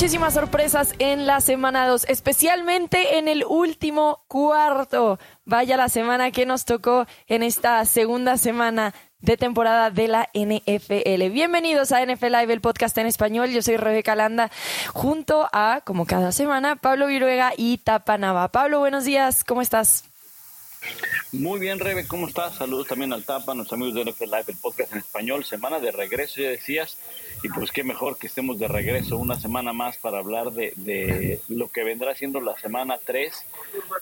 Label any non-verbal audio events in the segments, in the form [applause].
muchísimas sorpresas en la semana 2, especialmente en el último cuarto. Vaya la semana que nos tocó en esta segunda semana de temporada de la NFL. Bienvenidos a NFL Live, el podcast en español. Yo soy Rebeca Landa, junto a, como cada semana, Pablo Viruega y Tapanava. Pablo, buenos días, ¿cómo estás? Muy bien, Rebe, ¿cómo estás? Saludos también al Tapa, a nuestros amigos de NFL Live, el podcast en español. Semana de regreso, ya decías, y pues qué mejor que estemos de regreso una semana más para hablar de, de lo que vendrá siendo la semana 3,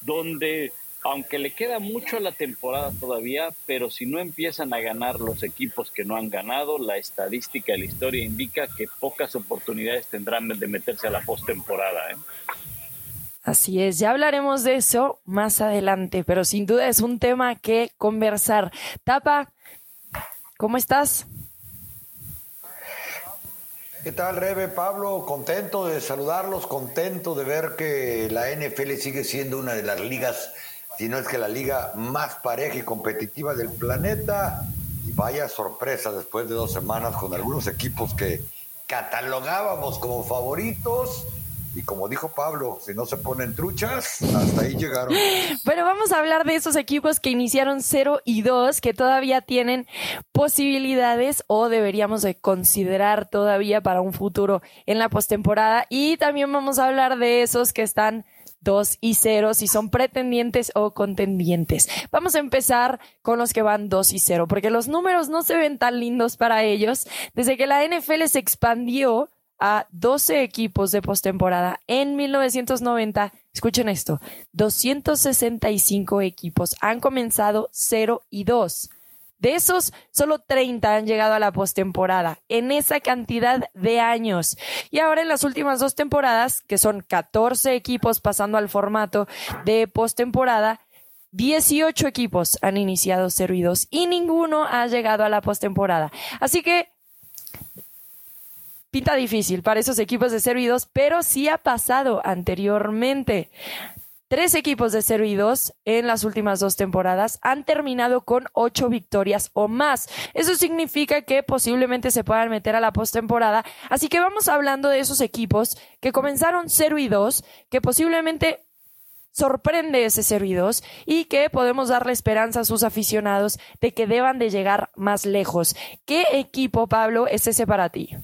donde aunque le queda mucho a la temporada todavía, pero si no empiezan a ganar los equipos que no han ganado, la estadística y la historia indica que pocas oportunidades tendrán de meterse a la postemporada. ¿eh? Así es, ya hablaremos de eso más adelante, pero sin duda es un tema que conversar. Tapa, ¿cómo estás? ¿Qué tal, Rebe? Pablo, contento de saludarlos, contento de ver que la NFL sigue siendo una de las ligas si no es que la liga más pareja y competitiva del planeta. Y vaya sorpresa después de dos semanas con algunos equipos que catalogábamos como favoritos. Y como dijo Pablo, si no se ponen truchas, hasta ahí llegaron. [laughs] Pero vamos a hablar de esos equipos que iniciaron 0 y 2, que todavía tienen posibilidades o deberíamos de considerar todavía para un futuro en la postemporada. Y también vamos a hablar de esos que están 2 y 0 si son pretendientes o contendientes. Vamos a empezar con los que van 2 y 0 porque los números no se ven tan lindos para ellos. Desde que la NFL se expandió a 12 equipos de postemporada en 1990, escuchen esto, 265 equipos han comenzado 0 y 2. De esos, solo 30 han llegado a la postemporada en esa cantidad de años. Y ahora en las últimas dos temporadas, que son 14 equipos pasando al formato de postemporada, 18 equipos han iniciado 0 y 2 y ninguno ha llegado a la postemporada. Así que pinta difícil para esos equipos de 0 y 2, pero sí ha pasado anteriormente. Tres equipos de 0 y 2 en las últimas dos temporadas han terminado con ocho victorias o más. Eso significa que posiblemente se puedan meter a la postemporada. Así que vamos hablando de esos equipos que comenzaron 0 y 2, que posiblemente sorprende ese 0 y 2 y que podemos darle esperanza a sus aficionados de que deban de llegar más lejos. ¿Qué equipo, Pablo, es ese para ti?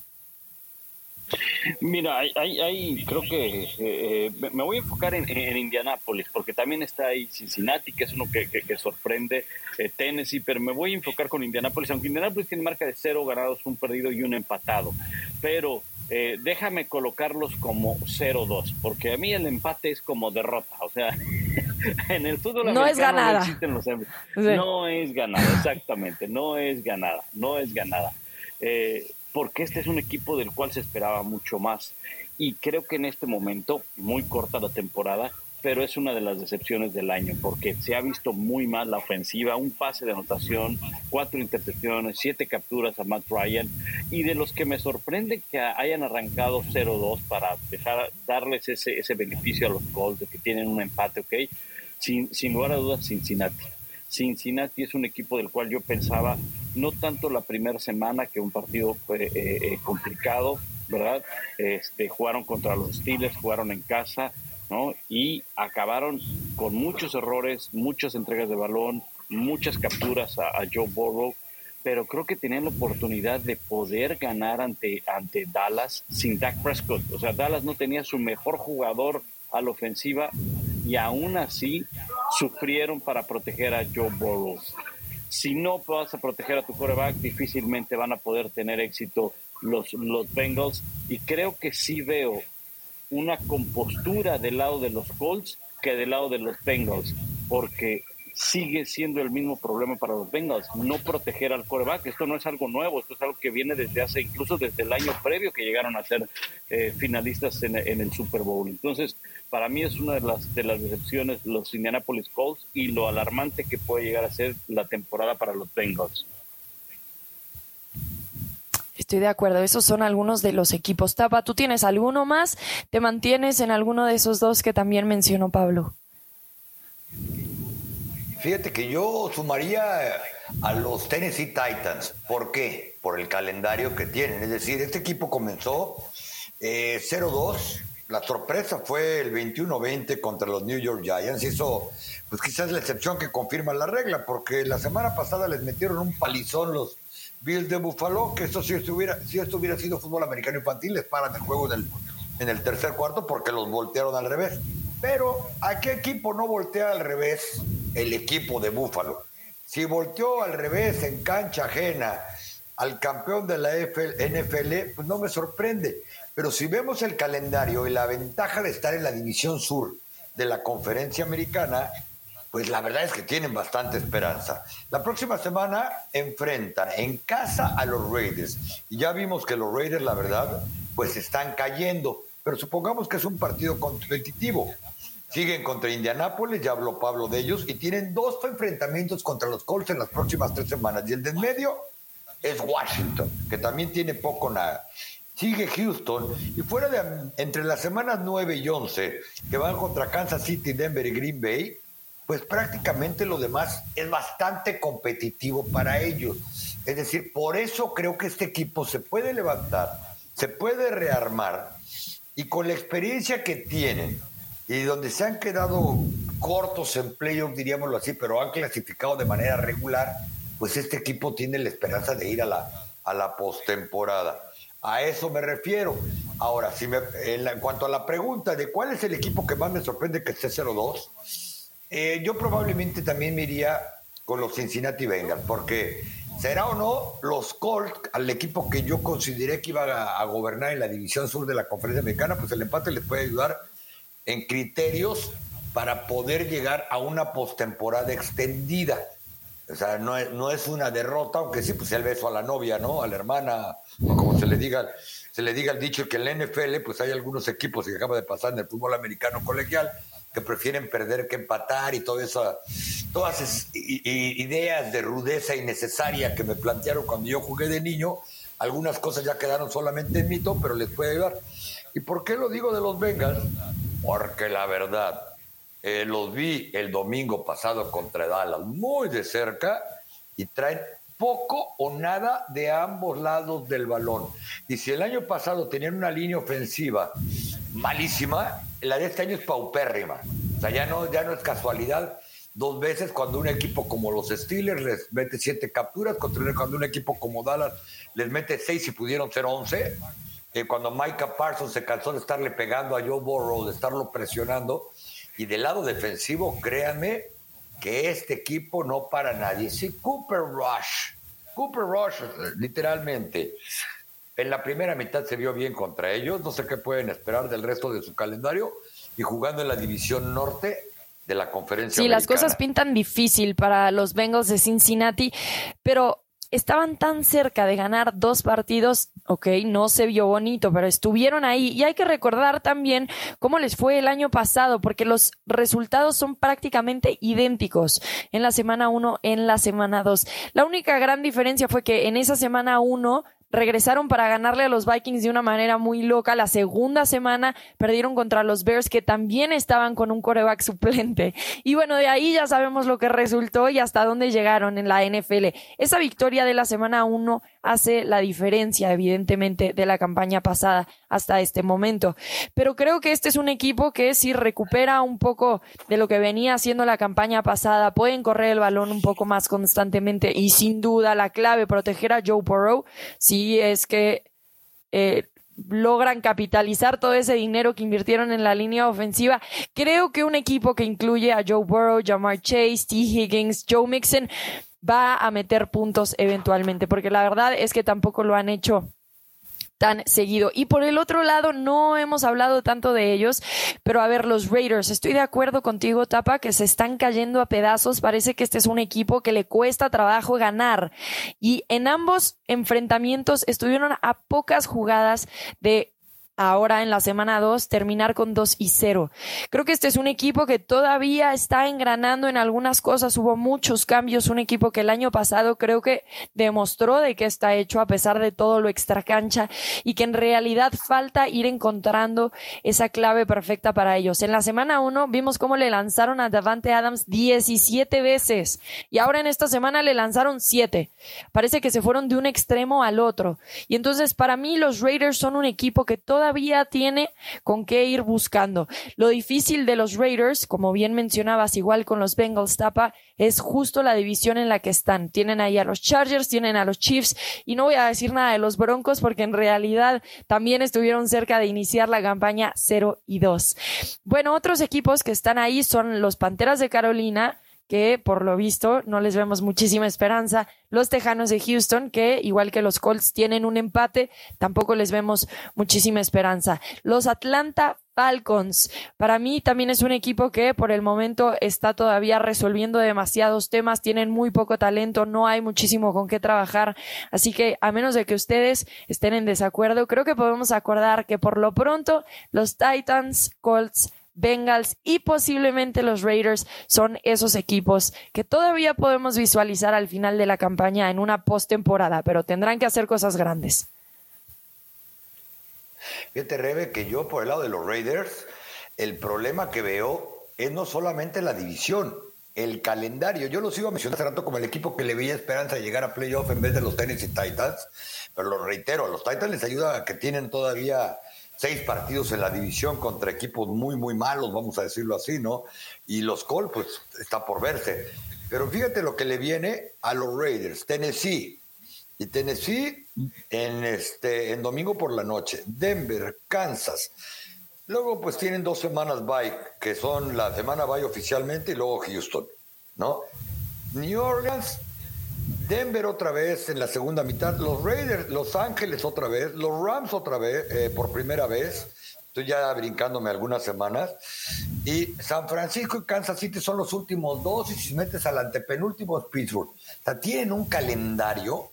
Mira, hay, creo que eh, me voy a enfocar en, en, Indianápolis, porque también está ahí Cincinnati, que es uno que, sorprende, eh, Tennessee, pero me voy a enfocar con Indianápolis, aunque Indianápolis tiene marca de cero ganados, un perdido y un empatado. Pero eh, déjame colocarlos como 0-2, porque a mí el empate es como derrota, o sea, [laughs] en el fútbol no es ganada. No es ganada, exactamente, no es ganada, no es ganada. Eh, porque este es un equipo del cual se esperaba mucho más. Y creo que en este momento, muy corta la temporada, pero es una de las decepciones del año, porque se ha visto muy mal la ofensiva, un pase de anotación, cuatro intercepciones, siete capturas a Matt Ryan, y de los que me sorprende que hayan arrancado 0-2 para dejar, darles ese, ese beneficio a los Colts de que tienen un empate, ¿ok? Sin, sin lugar a dudas, Cincinnati. Cincinnati es un equipo del cual yo pensaba, no tanto la primera semana, que un partido fue eh, eh, complicado, ¿verdad? Este, jugaron contra los Steelers, jugaron en casa, ¿no? Y acabaron con muchos errores, muchas entregas de balón, muchas capturas a, Joe Burrow, pero creo que tenían la oportunidad de poder ganar ante, ante Dallas sin Dak Prescott. O sea, Dallas no tenía su mejor jugador a la ofensiva y aún así sufrieron para proteger a Joe Burrow. Si no vas a proteger a tu quarterback, difícilmente van a poder tener éxito los, los Bengals. Y creo que sí veo una compostura del lado de los Colts que del lado de los Bengals, porque sigue siendo el mismo problema para los Bengals, no proteger al coreback. Esto no es algo nuevo, esto es algo que viene desde hace, incluso desde el año previo que llegaron a ser eh, finalistas en, el Super Bowl. Entonces, para mí es una de las, de las decepciones los Indianapolis Colts y lo alarmante que puede llegar a ser la temporada para los Bengals. Estoy de acuerdo, esos son algunos de los equipos. Tapa, ¿tú tienes alguno más? ¿Te mantienes en alguno de esos dos que también mencionó Pablo? Fíjate que yo sumaría a los Tennessee Titans. ¿Por qué? Por el calendario que tienen. Es decir, este equipo comenzó 0-2. Eh, la sorpresa fue el 21-20 contra los New York Giants. Hizo, pues quizás la excepción que confirma la regla, porque la semana pasada les metieron un palizón los Bills de Buffalo, que eso si estuviera, si esto hubiera sido fútbol americano infantil, les paran el juego en el, en el tercer cuarto porque los voltearon al revés. Pero ¿a qué equipo no voltea al revés? El equipo de Buffalo. Si volteó al revés en cancha ajena al campeón de la NFL, pues no me sorprende. Pero si vemos el calendario y la ventaja de estar en la división sur de la conferencia americana, pues la verdad es que tienen bastante esperanza. La próxima semana enfrentan en casa a los Raiders. Y ya vimos que los Raiders, la verdad, pues están cayendo. Pero supongamos que es un partido competitivo. Siguen contra Indianápolis, ya habló Pablo de ellos, y tienen dos enfrentamientos contra los Colts en las próximas tres semanas. Y el de en medio es Washington, que también tiene poco nada sigue Houston y fuera de entre las semanas 9 y 11 que van contra Kansas City, Denver y Green Bay, pues prácticamente lo demás es bastante competitivo para ellos. Es decir, por eso creo que este equipo se puede levantar, se puede rearmar y con la experiencia que tienen y donde se han quedado cortos en playoff, diríamoslo así, pero han clasificado de manera regular, pues este equipo tiene la esperanza de ir a la, a la postemporada. A eso me refiero. Ahora, si me, en, cuanto a la pregunta de cuál es el equipo que más me sorprende que esté 0-2, eh, yo probablemente también me iría con los Cincinnati Bengals, porque será o no los Colts, al equipo que yo consideré que iba a, gobernar en la división sur de la conferencia americana, pues el empate les puede ayudar en criterios para poder llegar a una postemporada extendida. O sea, no es, no es una derrota, aunque sí, pues el beso a la novia, ¿no? A la hermana, o como se le diga, se le diga el dicho que en la NFL, pues hay algunos equipos que acaba de pasar en el fútbol americano colegial que prefieren perder que empatar y todas esas ideas de rudeza innecesaria que me plantearon cuando yo jugué de niño, algunas cosas ya quedaron solamente en mito, pero les puede ayudar. ¿Y por qué lo digo de los Bengals? Porque la verdad, eh, los vi el domingo pasado contra Dallas muy de cerca y traen poco o nada de ambos lados del balón. Y si el año pasado tenían una línea ofensiva malísima, la de este año es paupérrima. O sea, ya no, ya no es casualidad dos veces cuando un equipo como los Steelers les mete siete capturas, cuando un equipo como Dallas les mete seis y pudieron ser once. Eh, cuando Micah Parsons se cansó de estarle pegando a Joe Burrow, de estarlo presionando, y del lado defensivo, créanme que este equipo no para nadie. Sí, Cooper Rush, Cooper Rush, literalmente. En la primera mitad se vio bien contra ellos. No sé qué pueden esperar del resto de su calendario. Y jugando en la división norte de la conferencia. Sí, las cosas pintan difícil para los Bengals de Cincinnati, pero estaban tan cerca de ganar dos partidos, ok, no se vio bonito, pero estuvieron ahí. Y hay que recordar también cómo les fue el año pasado, porque los resultados son prácticamente idénticos en la semana 1, en la semana 2. La única gran diferencia fue que en esa semana 1 regresaron para ganarle a los Vikings de una manera muy loca. La segunda semana perdieron contra los Bears que también estaban con un coreback [laughs] suplente. Y bueno, de ahí ya sabemos lo que resultó y hasta dónde llegaron en la NFL. Esa victoria de la semana 1 hace la diferencia, evidentemente, de la campaña pasada hasta este momento. Pero creo que este es un equipo que si recupera un poco de lo que venía haciendo la campaña pasada, pueden correr el balón un poco más constantemente y sin duda la clave proteger a Joe Burrow si es que eh, logran capitalizar todo ese dinero que invirtieron en la línea ofensiva. Creo que un equipo que incluye a Joe Burrow, Jamar Chase, T. Higgins, Joe Mixon, va a meter puntos eventualmente, porque la verdad es que tampoco lo han hecho seguido. Y por el otro lado, no hemos hablado tanto de ellos, pero a ver, los Raiders, estoy de acuerdo contigo, Tapa, que se están cayendo a pedazos. Parece que este es un equipo que le cuesta trabajo ganar. Y en ambos enfrentamientos estuvieron a pocas jugadas de ahora en la semana 2 terminar con 2 y 0. Creo que este es un equipo que todavía está engranando en algunas cosas, hubo muchos cambios, un equipo que el año pasado creo que demostró de que está hecho a pesar de todo lo extracancha y que en realidad falta ir encontrando esa clave perfecta para ellos. En la semana 1 vimos cómo le lanzaron a Davante Adams 17 veces y ahora en esta semana le lanzaron 7. Parece que se fueron de un extremo al otro. Y entonces para mí los Raiders son un equipo que todavía todavía tiene con qué ir buscando. Lo difícil de los Raiders, como bien mencionabas, igual con los Bengals Tapa, es justo la división en la que están. Tienen ahí a los Chargers, tienen a los Chiefs y no voy a decir nada de los Broncos porque en realidad también estuvieron cerca de iniciar la campaña 0 y 2. Bueno, otros equipos que están ahí son los Panteras de Carolina, que por lo visto no les vemos muchísima esperanza. Los Tejanos de Houston, que igual que los Colts tienen un empate, tampoco les vemos muchísima esperanza. Los Atlanta Falcons, para mí también es un equipo que por el momento está todavía resolviendo demasiados temas, tienen muy poco talento, no hay muchísimo con qué trabajar, así que a menos de que ustedes estén en desacuerdo, creo que podemos acordar que por lo pronto los Titans, Colts, Bengals y posiblemente los Raiders son esos equipos que todavía podemos visualizar al final de la campaña en una postemporada, pero tendrán que hacer cosas grandes. Fíjate, Rebe, que yo por el lado de los Raiders, el problema que veo es no solamente la división, el calendario. Yo los iba a mencionar hace rato como el equipo que le veía esperanza de llegar a playoff en vez de los Tennessee Titans, pero lo reitero, a los Titans les ayuda que tienen todavía seis partidos en la división contra equipos muy, muy malos, vamos a decirlo así, ¿no? Y los Colts, pues está por verse. Pero fíjate lo que le viene a los Raiders, Tennessee. Y Tennessee en, este, en domingo por la noche, Denver, Kansas. Luego pues tienen dos semanas bye, que son la semana bye oficialmente y luego Houston, ¿no? New Orleans, Denver otra vez en la segunda mitad, los Raiders, Los Ángeles otra vez, los Rams otra vez, eh, por primera vez. Estoy ya brincándome algunas semanas. Y San Francisco y Kansas City son los últimos dos. Y si metes al antepenúltimo es Pittsburgh. O sea, tienen un calendario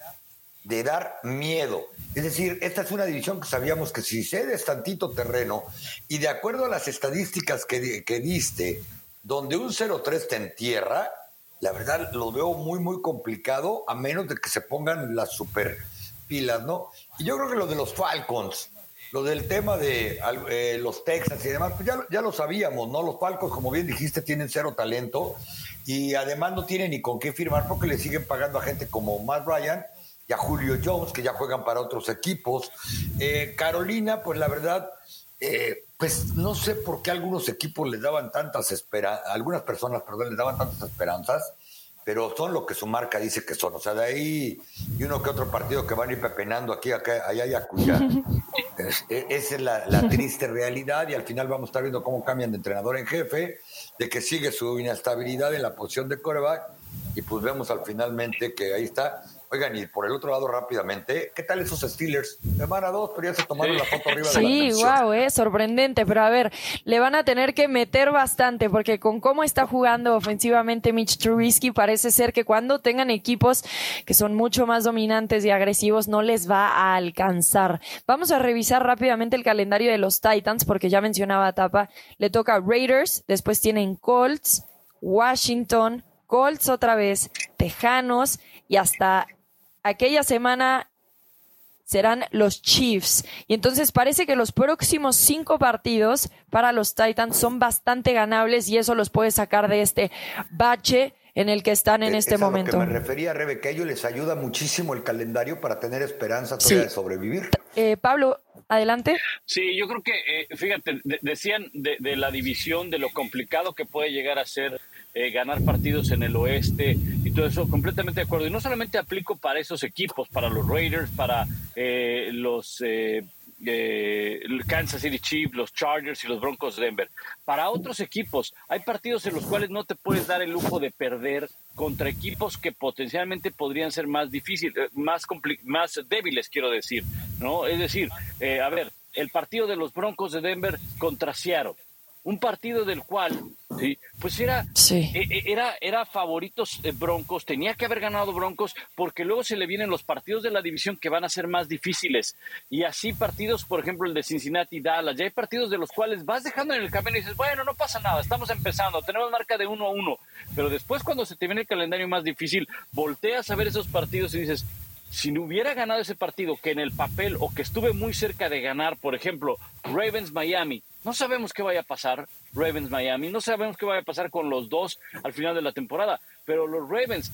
de dar miedo. Es decir, esta es una división que sabíamos que si cedes tantito terreno y de acuerdo a las estadísticas que, que diste, donde un 0-3 te entierra, la verdad lo veo muy, muy complicado, a menos de que se pongan las super pilas, ¿no? Y yo creo que lo de los Falcons, lo del tema de eh, los Texans y demás, pues ya, ya lo sabíamos, ¿no? Los Falcons, como bien dijiste, tienen cero talento y además no tienen ni con qué firmar porque le siguen pagando a gente como Matt Ryan y a Julio Jones, que ya juegan para otros equipos. Eh, Carolina, pues la verdad, eh, pues no sé por qué algunos equipos les daban tantas esperanzas, algunas personas, perdón, les daban tantas esperanzas, pero son lo que su marca dice que son. O sea, de ahí y uno que otro partido que van a ir pepenando aquí, acá, allá y acuya. [laughs] Esa es la, la, triste realidad y al final vamos a estar viendo cómo cambian de entrenador en jefe, de que sigue su inestabilidad en la posición de coreback y pues vemos al finalmente que ahí está Oigan, y por el otro lado rápidamente, ¿qué tal esos Steelers? Semana dos, pero ya se tomaron la foto arriba de la Sí, wow, es sorprendente, pero a ver, le van a tener que meter bastante, porque con cómo está jugando ofensivamente Mitch Trubisky, parece ser que cuando tengan equipos que son mucho más dominantes y agresivos, no les va a alcanzar. Vamos a revisar rápidamente el calendario de los Titans, porque ya mencionaba Tapa, le toca Raiders, después tienen Colts, Washington, Colts otra vez, Tejanos y hasta aquella semana serán los Chiefs. Y entonces parece que los próximos cinco partidos para los Titans son bastante ganables y eso los puede sacar de este bache en el que están en este momento. me refería, Rebe, que a ellos les ayuda muchísimo el calendario para tener esperanza todavía de sobrevivir. Eh, Pablo, adelante. Sí, yo creo que, eh, fíjate, decían de, de, la división, de lo complicado que puede llegar a ser eh, ganar partidos en el oeste y todo eso, completamente de acuerdo. Y no solamente aplico para esos equipos, para los Raiders, para eh, los eh, Kansas City Chiefs, los Chargers y los Broncos de Denver. Para otros equipos, hay partidos en los cuales no te puedes dar el lujo de perder contra equipos que potencialmente podrían ser más difíciles, más, más débiles, quiero decir. ¿no? Es decir, a ver, el partido de los Broncos de Denver contra Seattle un partido del cual ¿sí? pues era, e, e, era, era favoritos eh, Broncos, tenía que haber ganado Broncos, porque luego se le vienen los partidos de la división que van a ser más difíciles. Y así partidos, por ejemplo, el de Cincinnati Dallas, ya hay partidos de los cuales vas dejando en el camino y dices, bueno, no pasa nada, estamos empezando, tenemos marca de uno a uno. Pero después cuando se te viene el calendario más difícil, volteas a ver esos partidos y dices, si no hubiera ganado ese partido que en el papel o que estuve muy cerca de ganar, por ejemplo, Ravens Miami, no sabemos qué vaya a pasar Ravens Miami, no sabemos qué vaya a pasar con los dos al final de la temporada, pero los Ravens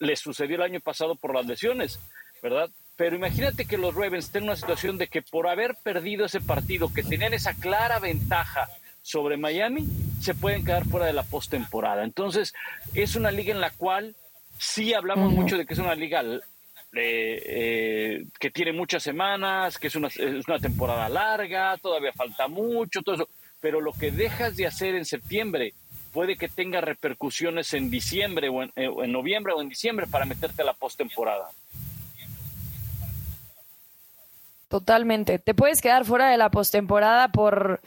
les sucedió el año pasado por las lesiones, ¿verdad? Pero imagínate que los Ravens estén en una situación de que por haber perdido ese partido, que tenían esa clara ventaja sobre Miami, se pueden quedar fuera de la postemporada. Entonces, es una liga en la cual sí hablamos mucho de que es una liga eh, que tiene muchas semanas, que es una, es una temporada larga, todavía falta mucho, todo eso. Pero lo que dejas de hacer en septiembre puede que tenga repercusiones en diciembre o en, eh, en noviembre o en diciembre para meterte a la postemporada. Totalmente. Te puedes quedar fuera de la postemporada por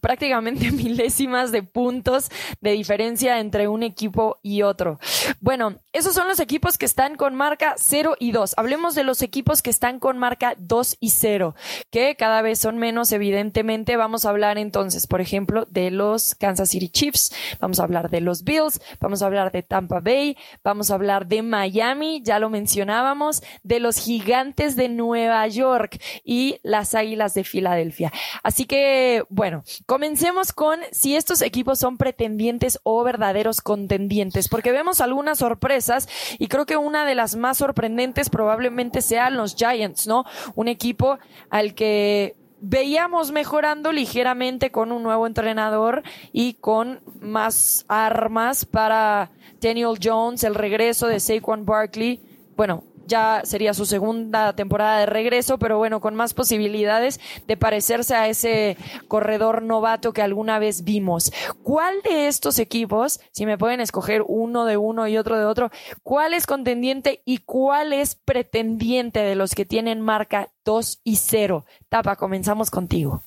prácticamente [laughs] milésimas de puntos de diferencia entre un equipo y otro. Bueno, esos son los equipos que están con marca 0 y 2. Hablemos de los equipos que están con marca 2 y 0, que cada vez son menos, evidentemente. Vamos a hablar entonces, por ejemplo, de los Kansas City Chiefs, vamos a hablar de los Bills, vamos a hablar de Tampa Bay, vamos a hablar de Miami, ya lo mencionábamos, de los Gigantes de Nueva York y las Águilas de Filadelfia. Así que, bueno, Comencemos con si estos equipos son pretendientes o verdaderos contendientes, porque vemos algunas sorpresas y creo que una de las más sorprendentes probablemente sean los Giants, ¿no? Un equipo al que veíamos mejorando ligeramente con un nuevo entrenador y con más armas para Daniel Jones, el regreso de Saquon Barkley. Bueno, ya sería su segunda temporada de regreso, pero bueno, con más posibilidades de parecerse a ese corredor novato que alguna vez vimos. ¿Cuál de estos equipos, si me pueden escoger uno de uno y otro de otro, cuál es contendiente y cuál es pretendiente de los que tienen marca 2 y 0? Tapa, comenzamos contigo.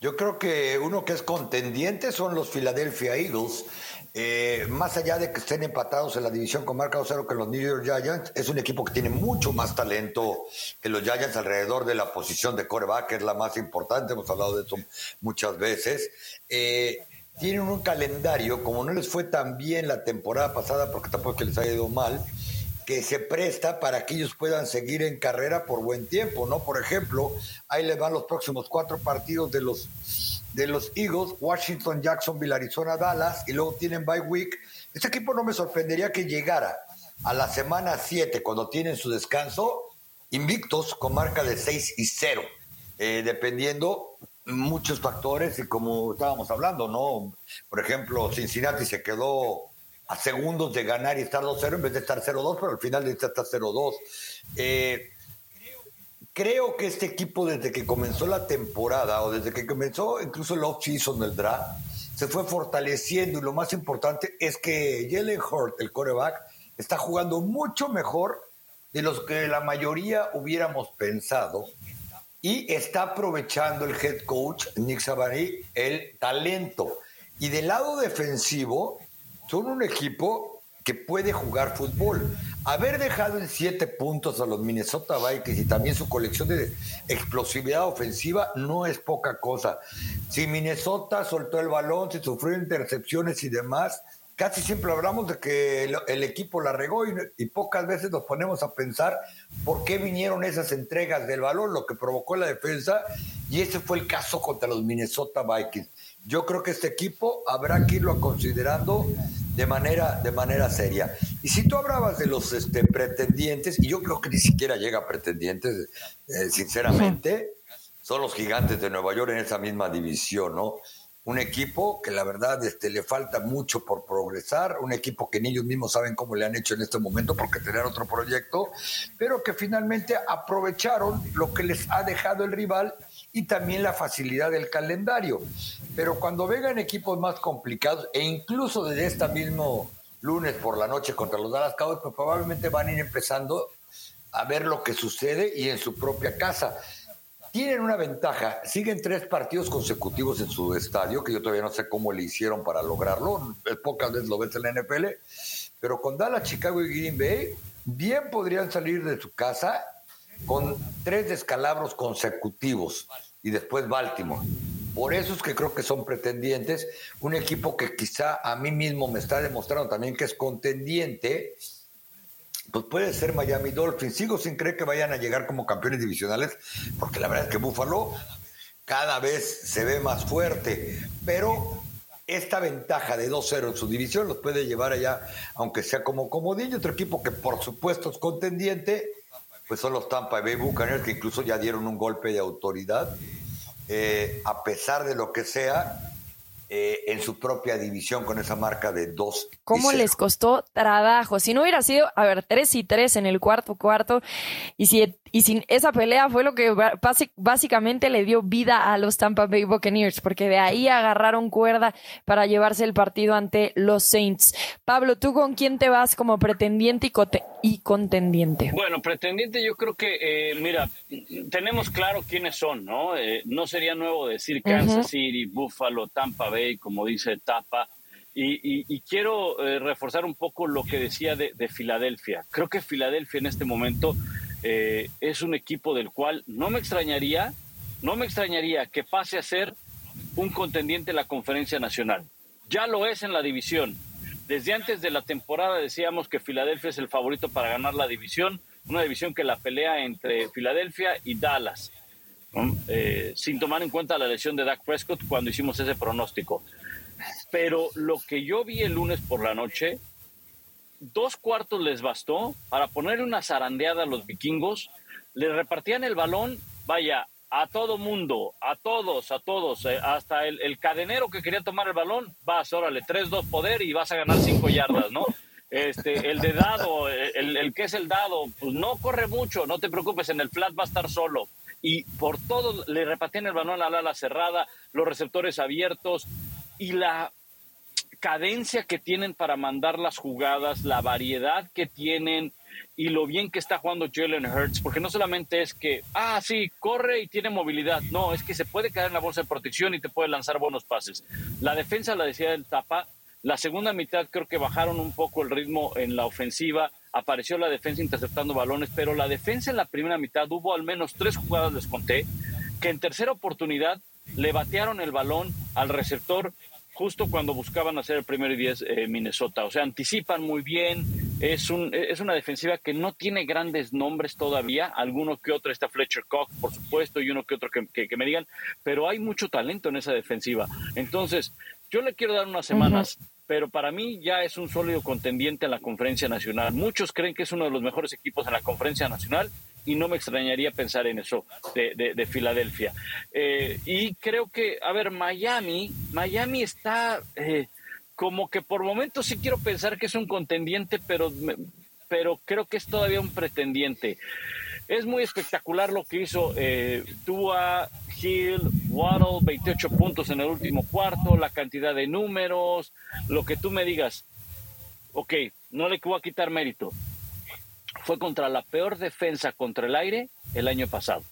Yo creo que uno que es contendiente son los Philadelphia Eagles eh, más allá de que estén empatados en la división con marca 0 que los New York Giants, es un equipo que tiene mucho más talento que los Giants alrededor de la posición de coreback, que es la más importante, hemos hablado de eso muchas veces. Eh, tienen un calendario, como no les fue tan bien la temporada pasada, porque tampoco que les haya ido mal, que se presta para que ellos puedan seguir en carrera por buen tiempo, ¿no? Por ejemplo, ahí les van los próximos cuatro partidos de los de los Eagles, Washington, Jacksonville, Arizona, Dallas, y luego tienen bye week. Este equipo no me sorprendería que llegara a la semana 7, cuando tienen su descanso, invictos con marca de 6 y 0, eh, dependiendo muchos factores y como estábamos hablando, ¿no? Por ejemplo, Cincinnati se quedó a segundos de ganar y estar 2-0 en vez de estar 0-2, pero al final de estar 0-2. Eh, Creo que este equipo desde que comenzó la temporada o desde que comenzó incluso el off-season del draft, se fue fortaleciendo y lo más importante es que Jalen Hurt, el coreback, está jugando mucho mejor de los que la mayoría hubiéramos pensado y está aprovechando el head coach Nick Savary el talento. Y del lado defensivo, son un equipo que puede jugar fútbol. Haber dejado en siete puntos a los Minnesota Vikings y también su colección de explosividad ofensiva no es poca cosa. Si Minnesota soltó el balón, si sufrió intercepciones y demás, casi siempre hablamos de que el, equipo la regó y, y, pocas veces nos ponemos a pensar por qué vinieron esas entregas del balón, lo que provocó la defensa, y ese fue el caso contra los Minnesota Vikings. Yo creo que este equipo habrá que irlo considerando de manera, de manera seria. Y si tú hablabas de los este, pretendientes, y yo creo que ni siquiera llega a pretendientes, eh, sinceramente, son los gigantes de Nueva York en esa misma división, ¿no? Un equipo que la verdad este, le falta mucho por progresar, un equipo que ni ellos mismos saben cómo le han hecho en este momento porque tenían otro proyecto, pero que finalmente aprovecharon lo que les ha dejado el rival y también la facilidad del calendario. Pero cuando vengan equipos más complicados, e incluso desde este mismo lunes por la noche contra los Dallas Cowboys, pues probablemente van a ir empezando a ver lo que sucede y en su propia casa. Tienen una ventaja, siguen tres partidos consecutivos en su estadio, que yo todavía no sé cómo le hicieron para lograrlo, pocas veces lo ves en la NFL, pero con Dallas, Chicago y Green Bay, bien podrían salir de su casa con tres descalabros consecutivos y después Baltimore. Por eso es que creo que son pretendientes. Un equipo que quizá a mí mismo me está demostrando también que es contendiente, pues puede ser Miami Dolphins. Sigo sin creer que vayan a llegar como campeones divisionales, porque la verdad es que Buffalo cada vez se ve más fuerte. Pero esta ventaja de 2-0 en su división los puede llevar allá, aunque sea como comodín. otro equipo que por supuesto es contendiente, pues son los Tampa Bay Buccaneers, que incluso ya dieron un golpe de autoridad. Eh, a pesar de lo que sea, eh, en su propia división con esa marca de 2. ¿Cómo les costó trabajo? Si no hubiera sido, a ver, 3 y 3 en el cuarto cuarto, y si y sin esa pelea fue lo que básicamente le dio vida a los Tampa Bay Buccaneers, porque de ahí agarraron cuerda para llevarse el partido ante los Saints. Pablo, ¿tú con quién te vas como pretendiente y, contendiente? Bueno, pretendiente yo creo que, eh, mira, tenemos claro quiénes son, ¿no? Eh, no sería nuevo decir Kansas City, Buffalo, Tampa Bay, como dice Tapa. Y, quiero eh, reforzar un poco lo que decía de, de Filadelfia. Creo que Filadelfia en este momento eh, es un equipo del cual no me extrañaría, no me extrañaría que pase a ser un contendiente en la conferencia nacional. Ya lo es en la división. Desde antes de la temporada decíamos que Filadelfia es el favorito para ganar la división, una división que la pelea entre Filadelfia y Dallas, eh, sin tomar en cuenta la lesión de Dak Prescott cuando hicimos ese pronóstico. Pero lo que yo vi el lunes por la noche dos cuartos les bastó para ponerle una zarandeada a los vikingos. Le repartían el balón, vaya, a todo mundo, a todos, a todos, eh, hasta el, cadenero que quería tomar el balón, vas, órale, 3-2 poder y vas a ganar 5 yardas, ¿no? Este, el de dado, el, el, que es el dado, pues no corre mucho, no te preocupes, en el flat va a estar solo. Y por todo le repartían el balón a la ala cerrada, los receptores abiertos y la cadencia que tienen para mandar las jugadas, la variedad que tienen y lo bien que está jugando Jalen Hurts, porque no solamente es que, ah, sí, corre y tiene movilidad, no, es que se puede quedar en la bolsa de protección y te puede lanzar buenos pases. La defensa, la decía del Tapa, la segunda mitad creo que bajaron un poco el ritmo en la ofensiva, apareció la defensa interceptando balones, pero la defensa en la primera mitad hubo al menos tres jugadas, les conté, que en tercera oportunidad le batearon el balón al receptor justo cuando buscaban hacer el primero y diez eh, Minnesota. O sea, anticipan muy bien. Es, un, es una defensiva que no tiene grandes nombres todavía. Alguno que otro está Fletcher Cox, por supuesto, y uno que otro que, que, me digan. Pero hay mucho talento en esa defensiva. Entonces, yo le quiero dar unas semanas. Pero para mí ya es un sólido contendiente en la conferencia nacional. Muchos creen que es uno de los mejores equipos en la conferencia nacional y no me extrañaría pensar en eso de, Filadelfia. Eh, y creo que, a ver, Miami, Miami está eh, como que por momentos sí quiero pensar que es un contendiente, pero, pero creo que es todavía un pretendiente. Es muy espectacular lo que hizo eh, Tua, Hill, Waddle, 28 puntos en el último cuarto, la cantidad de números, lo que tú me digas. Ok, no le voy a quitar mérito fue contra la peor defensa contra el aire el año pasado.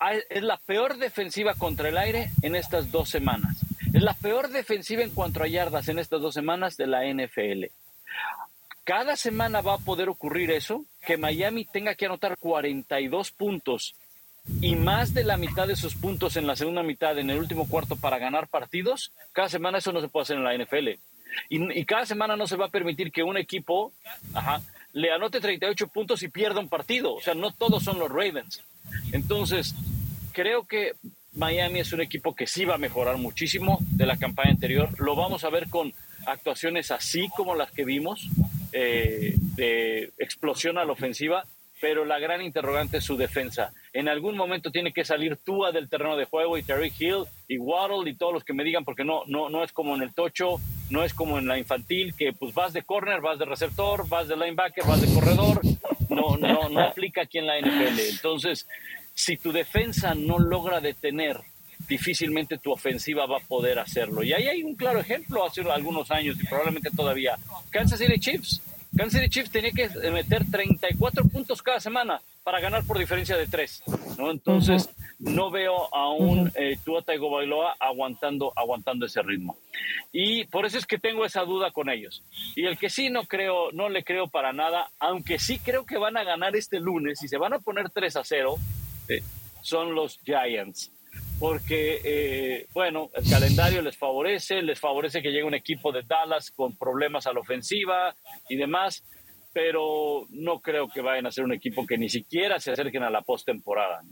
Ah, es la peor defensiva contra el aire en estas dos semanas. Es la peor defensiva en cuanto a yardas en estas dos semanas de la NFL. Cada semana va a poder ocurrir eso, que Miami tenga que anotar 42 puntos y más de la mitad de sus puntos en la segunda mitad, en el último cuarto, para ganar partidos. Cada semana eso no se puede hacer en la NFL. Y, cada semana no se va a permitir que un equipo ajá, le anote 38 puntos y pierda un partido. O sea, no todos son los Ravens. Entonces, creo que Miami es un equipo que sí va a mejorar muchísimo de la campaña anterior. Lo vamos a ver con actuaciones así como las que vimos, eh, de explosión a la ofensiva, pero la gran interrogante es su defensa. En algún momento tiene que salir Tua del terreno de juego y Terry Hill y Waddle y todos los que me digan, porque no, no, no es como en el tocho, no es como en la infantil, que pues vas de corner, vas de receptor, vas de linebacker, vas de corredor. No, no, no aplica aquí en la NFL. Entonces, si tu defensa no logra detener, difícilmente tu ofensiva va a poder hacerlo. Y ahí hay un claro ejemplo hace algunos años y probablemente todavía. Kansas City Chiefs Kansas City Chiefs tenía que meter 34 puntos cada semana para ganar por diferencia de tres, ¿no? Entonces, no veo a un eh, Tua aguantando, aguantando ese ritmo. Y por eso es que tengo esa duda con ellos. Y el que sí no creo, no le creo para nada, aunque sí creo que van a ganar este lunes y se van a poner 3 a 0, eh, son los Giants porque, eh, bueno, el calendario les favorece, les favorece que llegue un equipo de Dallas con problemas a la ofensiva y demás, pero no creo que vayan a ser un equipo que ni siquiera se acerquen a la postemporada.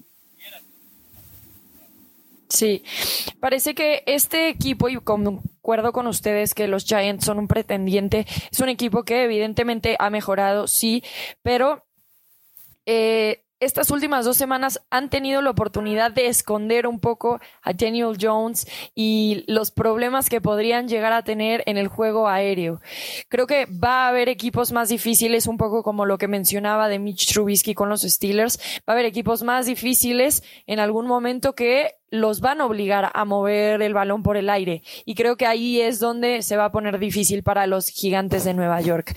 Sí, parece que este equipo, y con concuerdo con ustedes que los Giants son un pretendiente. Es un equipo que evidentemente ha mejorado, sí, pero eh, estas últimas dos semanas han tenido la oportunidad de esconder un poco a Daniel Jones y los problemas que podrían llegar a tener en el juego aéreo. Creo que va a haber equipos más difíciles, un poco como lo que mencionaba de Mitch Trubisky con los Steelers. Va a haber equipos más difíciles en algún momento que los van a obligar a mover el balón por el aire. Y creo que ahí es donde se va a poner difícil para los gigantes de Nueva York.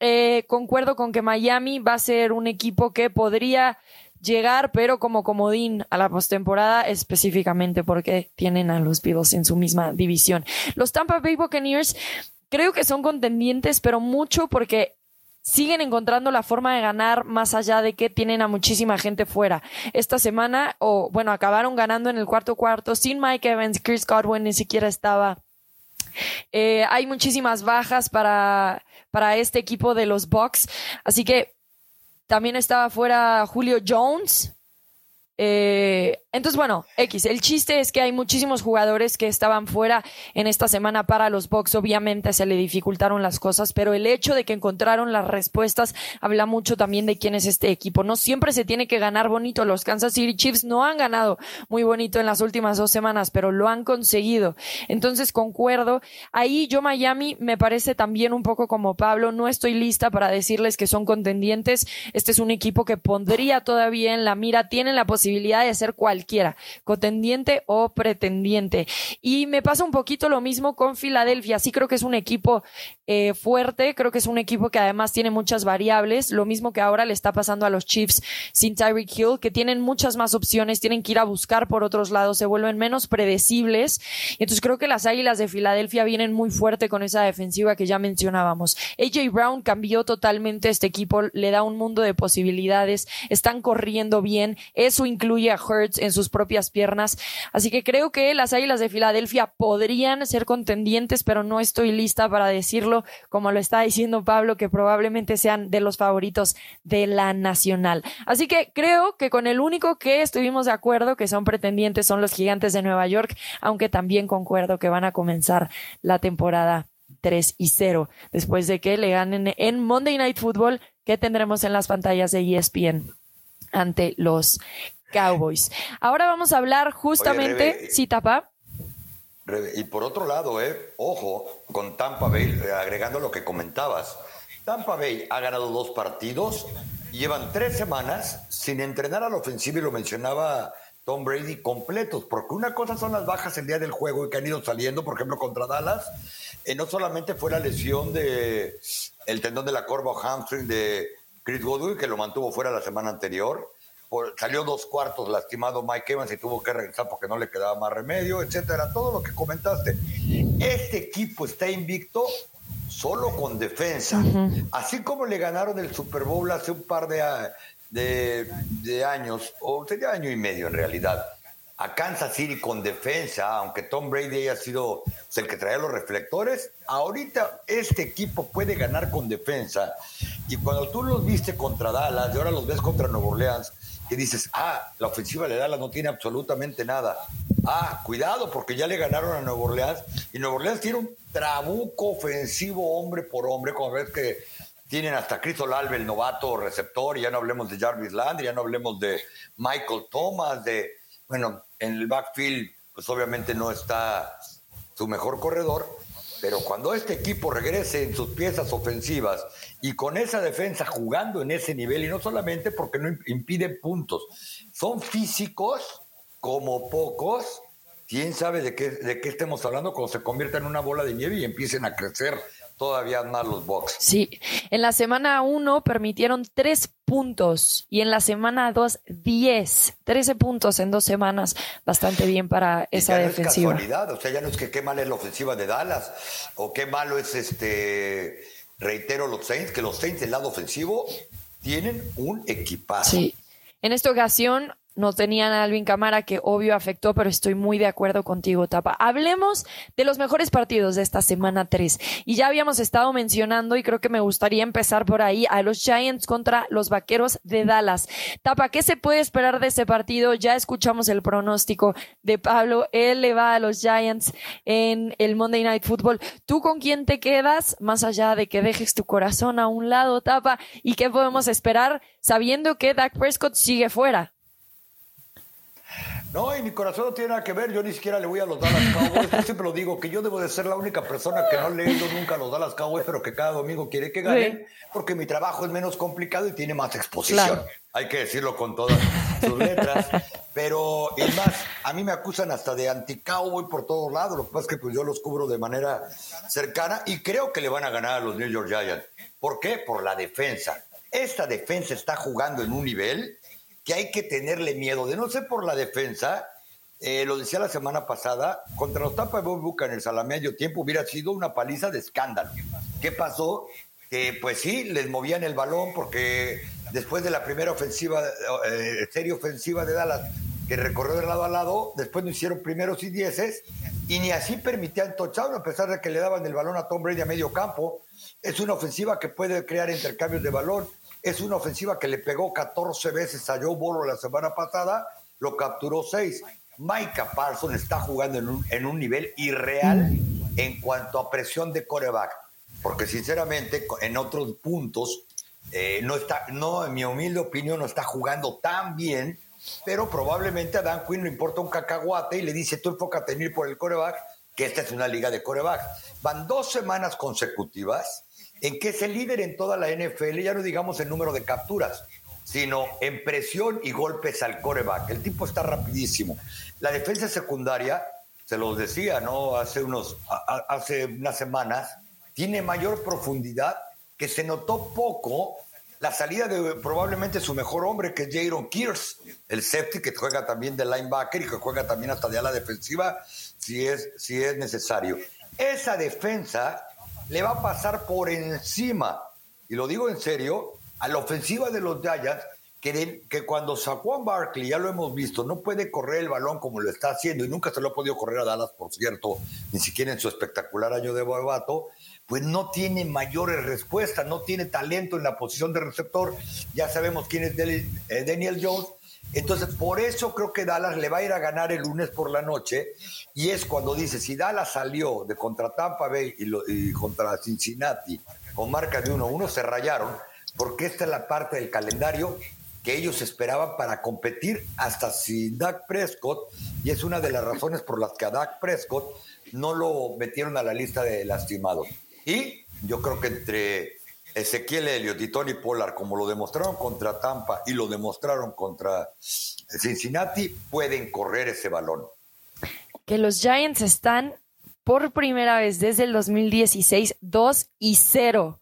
Eh, concuerdo con que Miami va a ser un equipo que podría llegar, pero como comodín a la postemporada, específicamente porque tienen a los Beatles en su misma división. Los Tampa Bay Buccaneers creo que son contendientes, pero mucho porque siguen encontrando la forma de ganar más allá de que tienen a muchísima gente fuera. Esta semana, o bueno, acabaron ganando en el cuarto cuarto sin Mike Evans, Chris Godwin ni siquiera estaba. Eh, hay muchísimas bajas para para este equipo de los Bucks. Así que también estaba fuera Julio Jones. Eh, entonces, bueno, X, el chiste es que hay muchísimos jugadores que estaban fuera en esta semana para los Bucks. Obviamente se le dificultaron las cosas, pero el hecho de que encontraron las respuestas habla mucho también de quién es este equipo. No siempre se tiene que ganar bonito. Los Kansas City Chiefs no han ganado muy bonito en las últimas dos semanas, pero lo han conseguido. Entonces, concuerdo. Ahí yo Miami me parece también un poco como Pablo. No estoy lista para decirles que son contendientes. Este es un equipo que pondría todavía en la mira. Tienen la posibilidad de cualquier cualquiera, contendiente o pretendiente. Y me pasa un poquito lo mismo con Filadelfia. Sí creo que es un equipo eh, fuerte, creo que es un equipo que además tiene muchas variables, lo mismo que ahora le está pasando a los Chiefs sin Tyreek Hill, que tienen muchas más opciones, tienen que ir a buscar por otros lados, se vuelven menos predecibles. Entonces creo que las Águilas de Filadelfia vienen muy fuerte con esa defensiva que ya mencionábamos. AJ Brown cambió totalmente este equipo, le da un mundo de posibilidades, están corriendo bien, eso incluye a Hurts en sus propias piernas. Así que creo que las Águilas de Filadelfia podrían ser contendientes, pero no estoy lista para decirlo, como lo está diciendo Pablo, que probablemente sean de los favoritos de la Nacional. Así que creo que con el único que estuvimos de acuerdo que son pretendientes son los Gigantes de Nueva York, aunque también concuerdo que van a comenzar la temporada 3 y 0 después de que le ganen en Monday Night Football que tendremos en las pantallas de ESPN ante los Cowboys. Ahora vamos a hablar justamente, si tapa. Y por otro lado, eh, ojo, con Tampa Bay, eh, agregando lo que comentabas, Tampa Bay ha ganado dos partidos, llevan tres semanas sin entrenar a la ofensiva y lo mencionaba Tom Brady completos, porque una cosa son las bajas el día del juego y que han ido saliendo, por ejemplo, contra Dallas, eh, no solamente fue la lesión de el tendón de la corva o hamstring de Chris Godwin, que lo mantuvo fuera la semana anterior, salió dos cuartos lastimado Mike Evans y tuvo que regresar porque no le quedaba más remedio, etcétera. Todo lo que comentaste. Este equipo está invicto solo con defensa. Así como le ganaron el Super Bowl hace un par de, de, años, o sería año y medio en realidad, a Kansas City con defensa, aunque Tom Brady haya sido el que traía los reflectores, ahorita este equipo puede ganar con defensa. Y cuando tú los viste contra Dallas y ahora los ves contra Nueva Orleans, y dices, ah, la ofensiva de Dallas no tiene absolutamente nada. Ah, cuidado, porque ya le ganaron a Nueva Orleans y Nueva Orleans tiene un trabuco ofensivo hombre por hombre, como ves que tienen hasta Chris Olave, el novato receptor, y ya no hablemos de Jarvis Landry, ya no hablemos de Michael Thomas, de, bueno, en el backfield, pues obviamente no está su mejor corredor, pero cuando este equipo regrese en sus piezas ofensivas y con esa defensa jugando en ese nivel, y no solamente porque no impiden puntos, son físicos como pocos. ¿Quién sabe de qué, de qué estemos hablando cuando se convierta en una bola de nieve y empiecen a crecer todavía más los Bucks. Sí, en la semana 1 permitieron 3 puntos y en la semana 2 10, 13 puntos en dos semanas, bastante bien para esa defensiva. Es casualidad, o sea, ya no es que qué mal es la ofensiva de Dallas o qué malo es este reitero los Saints, que los Saints del lado ofensivo tienen un equipazo. Sí. En esta ocasión no tenían a Alvin Camara, que obvio afectó, pero estoy muy de acuerdo contigo, Tapa. Hablemos de los mejores partidos de esta semana 3. Y ya habíamos estado mencionando, y creo que me gustaría empezar por ahí, a los Giants contra los Vaqueros de Dallas. Tapa, ¿qué se puede esperar de ese partido? Ya escuchamos el pronóstico de Pablo. Él le va a los Giants en el Monday Night Football. ¿Tú con quién te quedas? Más allá de que dejes tu corazón a un lado, Tapa. ¿Y qué podemos esperar sabiendo que Dak Prescott sigue fuera? No, y mi corazón no tiene nada que ver. Yo ni siquiera le voy a los Dallas Cowboys. Yo siempre lo digo que yo debo de ser la única persona que no le ido nunca a los Dallas Cowboys, pero que cada domingo quiere que ganen, porque mi trabajo es menos complicado y tiene más exposición. Hay que decirlo con todas sus letras. Pero, es más, a mí me acusan hasta de anti-cowboy por todos lados. Lo que pasa es que pues, yo los cubro de manera cercana y creo que le van a ganar a los New York Giants. ¿Por qué? Por la defensa. Esta defensa está jugando en un nivel que hay que tenerle miedo, de no ser por la defensa, eh, lo decía la semana pasada, contra los Tampa Bay Buccaneers a la medio tiempo hubiera sido una paliza de escándalo. ¿Qué pasó? Que pues sí, les movían el balón porque después de la primera ofensiva, eh, serie ofensiva de Dallas, que recorrió de lado a lado, después no hicieron primeros y dieces, y ni así permitían touchdown, a pesar de que le daban el balón a Tom Brady a medio campo. Es una ofensiva que puede crear intercambios de balón, es una ofensiva que le pegó 14 veces a Joe Burrow la semana pasada, lo capturó 6. Micah Parsons está jugando en un, nivel irreal en cuanto a presión de coreback, porque sinceramente en otros puntos eh, no está, no, en mi humilde opinión, no está jugando tan bien, pero probablemente a Dan Quinn le importa un cacahuate y le dice, tú enfócate en ir por el coreback, que esta es una liga de coreback. Van dos semanas consecutivas en que es el líder en toda la NFL, ya no digamos el número de capturas, sino en presión y golpes al coreback. El tipo está rapidísimo. La defensa secundaria, se los decía, ¿no? Hace, unos, hace unas semanas, tiene mayor profundidad que se notó poco la salida de probablemente su mejor hombre, que es Jaron Kears, el safety que juega también de linebacker y que juega también hasta de ala defensiva si es, si es necesario. Esa defensa le va a pasar por encima, y lo digo en serio, a la ofensiva de los Giants, que, que cuando Saquon Barkley, ya lo hemos visto, no puede correr el balón como lo está haciendo, y nunca se lo ha podido correr a Dallas, por cierto, ni siquiera en su espectacular año de Boabato, pues no tiene mayores respuestas, no tiene talento en la posición de receptor. Ya sabemos quién es eh, Daniel Jones, entonces, por eso creo que Dallas le va a ir a ganar el lunes por la noche. Y es cuando dice, si Dallas salió de contra Tampa Bay y, contra Cincinnati con marca de 1-1, se rayaron, porque esta es la parte del calendario que ellos esperaban para competir hasta sin Dak Prescott. Y es una de las razones por las que a Dak Prescott no lo metieron a la lista de lastimados. Y yo creo que entre Ezequiel Elliott y Tony Pollard, como lo demostraron contra Tampa y lo demostraron contra Cincinnati, pueden correr ese balón. Que los Giants están por primera vez desde el 2016 2 y 0.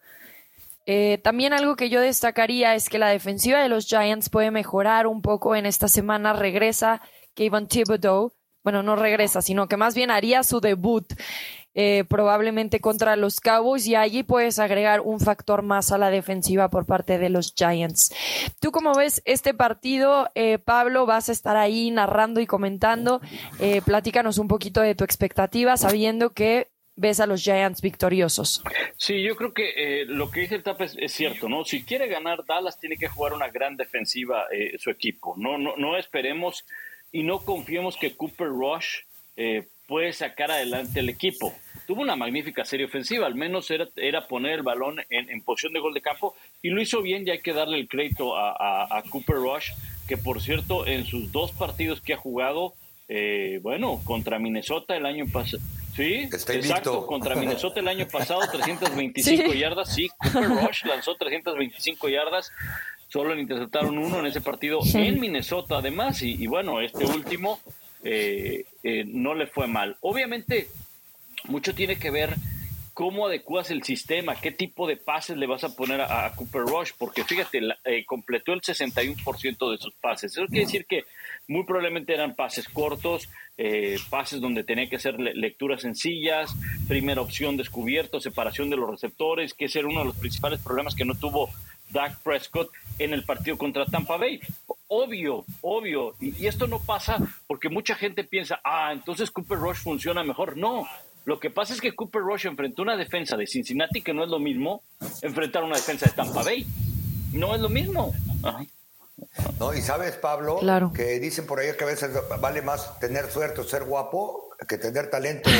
Eh, también algo que yo destacaría es que la defensiva de los Giants puede mejorar un poco en esta semana. Regresa Kevin Thibodeau. Bueno, no regresa, sino que más bien haría su debut eh, probablemente contra los Cowboys y allí puedes agregar un factor más a la defensiva por parte de los Giants. ¿Tú cómo ves este partido, eh, Pablo? Vas a estar ahí narrando y comentando. Eh, platícanos un poquito de tu expectativa, sabiendo que ves a los Giants victoriosos. Sí, yo creo que lo que dice el TAP es, cierto, ¿no? Si quiere ganar Dallas, tiene que jugar una gran defensiva su equipo. No, no, no esperemos y no confiemos que Cooper Rush puede sacar adelante el equipo. Tuvo una magnífica serie ofensiva, al menos era, era poner el balón en, posición de gol de campo y lo hizo bien, ya hay que darle el crédito a, Cooper Rush, que por cierto en sus dos partidos que ha jugado, eh, bueno, contra Minnesota el año pasado. Sí, exacto. Contra Minnesota el año pasado, [laughs] 325 yardas. Sí, Cooper Rush lanzó 325 yardas. Solo le interceptaron uno en ese partido en Minnesota, además. Y, y bueno, este último eh, eh, no le fue mal. Obviamente, mucho tiene que ver cómo adecuas el sistema, qué tipo de pases le vas a poner a, Cooper Rush, porque fíjate, eh, completó el 61% de sus pases. Eso quiere decir que muy probablemente eran pases cortos, pases donde tenía que hacer lecturas sencillas, primera opción descubierto, separación de los receptores, que ese era uno de los principales problemas que no tuvo Dak Prescott en el partido contra Tampa Bay. obvio, obvio. Y, esto no pasa porque mucha gente piensa, ah, entonces Cooper Rush funciona mejor. No, lo que pasa es que Cooper Rush enfrentó una defensa de Cincinnati que no es lo mismo enfrentar una defensa de Tampa Bay. No es lo mismo. No, y sabes, Pablo, que dicen por ahí que a veces vale más tener suerte o ser guapo que tener talento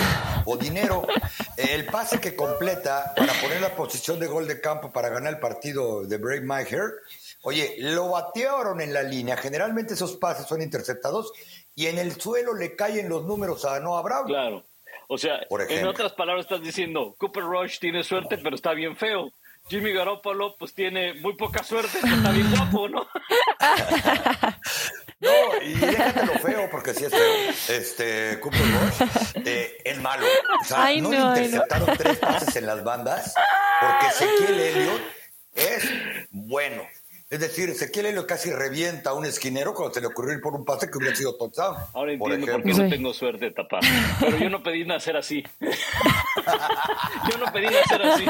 o dinero. El pase que completa para poner la posición de gol de campo para ganar el partido de Brave Maher, oye, lo batearon en la línea. Generalmente esos pases son interceptados y en el suelo le caen los números a Noah Brown. Claro. O sea, en otras palabras estás diciendo, Cooper Rush tiene suerte, pero está bien feo. Jimmy Garoppolo pues tiene muy poca suerte, pero está bien guapo, ¿no? [laughs] No, y déjate lo feo, porque sí es feo. Este, Cooper Rush eh, es malo. O sea, no, interceptaron tres pases en las bandas, porque Ezequiel Elliott es bueno. Es decir, Ezequiel Elliott casi revienta a un esquinero cuando se le ocurrió ir por un pase que hubiera sido touchdown. Ahora entiendo por, qué no tengo suerte de tapar. Pero yo no pedí nacer así. [laughs] yo no pedí nacer así.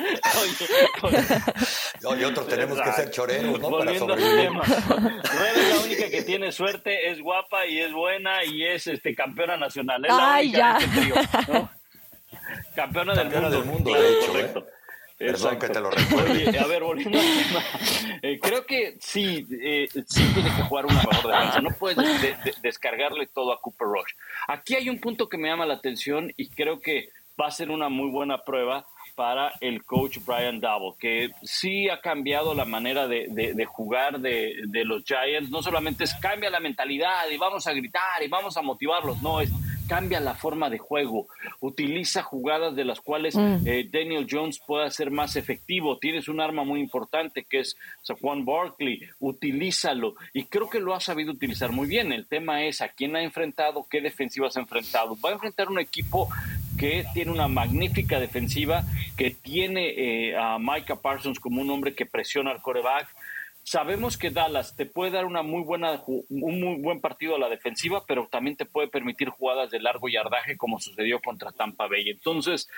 [laughs] y otros tenemos que ser choreros, ¿no? Volviendo al tema. es la única que tiene suerte, es guapa y es buena y es este campeona nacional. Es la Ay, ya. Campeona, del mundo. Del mundo de hecho, correcto. ¿eh? Perdón que te lo recuerdo. a ver, volviendo al tema. Eh, creo que sí, eh, sí tiene que jugar una mejor defensa. No puedes descargarle todo a Cooper Rush. Aquí hay un punto que me llama la atención y creo que va a ser una muy buena prueba para el coach Brian Double, que sí ha cambiado la manera de, de, jugar de, de, los Giants. No solamente es cambia la mentalidad y vamos a gritar y vamos a motivarlos, no, es cambia la forma de juego, utiliza jugadas de las cuales mm. eh, Daniel Jones pueda ser más efectivo. Tienes un arma muy importante que es Juan Barkley, utilízalo y creo que lo ha sabido utilizar muy bien. El tema es a quién ha enfrentado, qué defensivas ha enfrentado. Va a enfrentar un equipo que tiene una magnífica defensiva, que tiene eh, a Micah Parsons como un hombre que presiona al coreback, Sabemos que Dallas te puede dar una muy buena, un muy buen partido a la defensiva, pero también te puede permitir jugadas de largo yardaje como sucedió contra Tampa Bay. Entonces,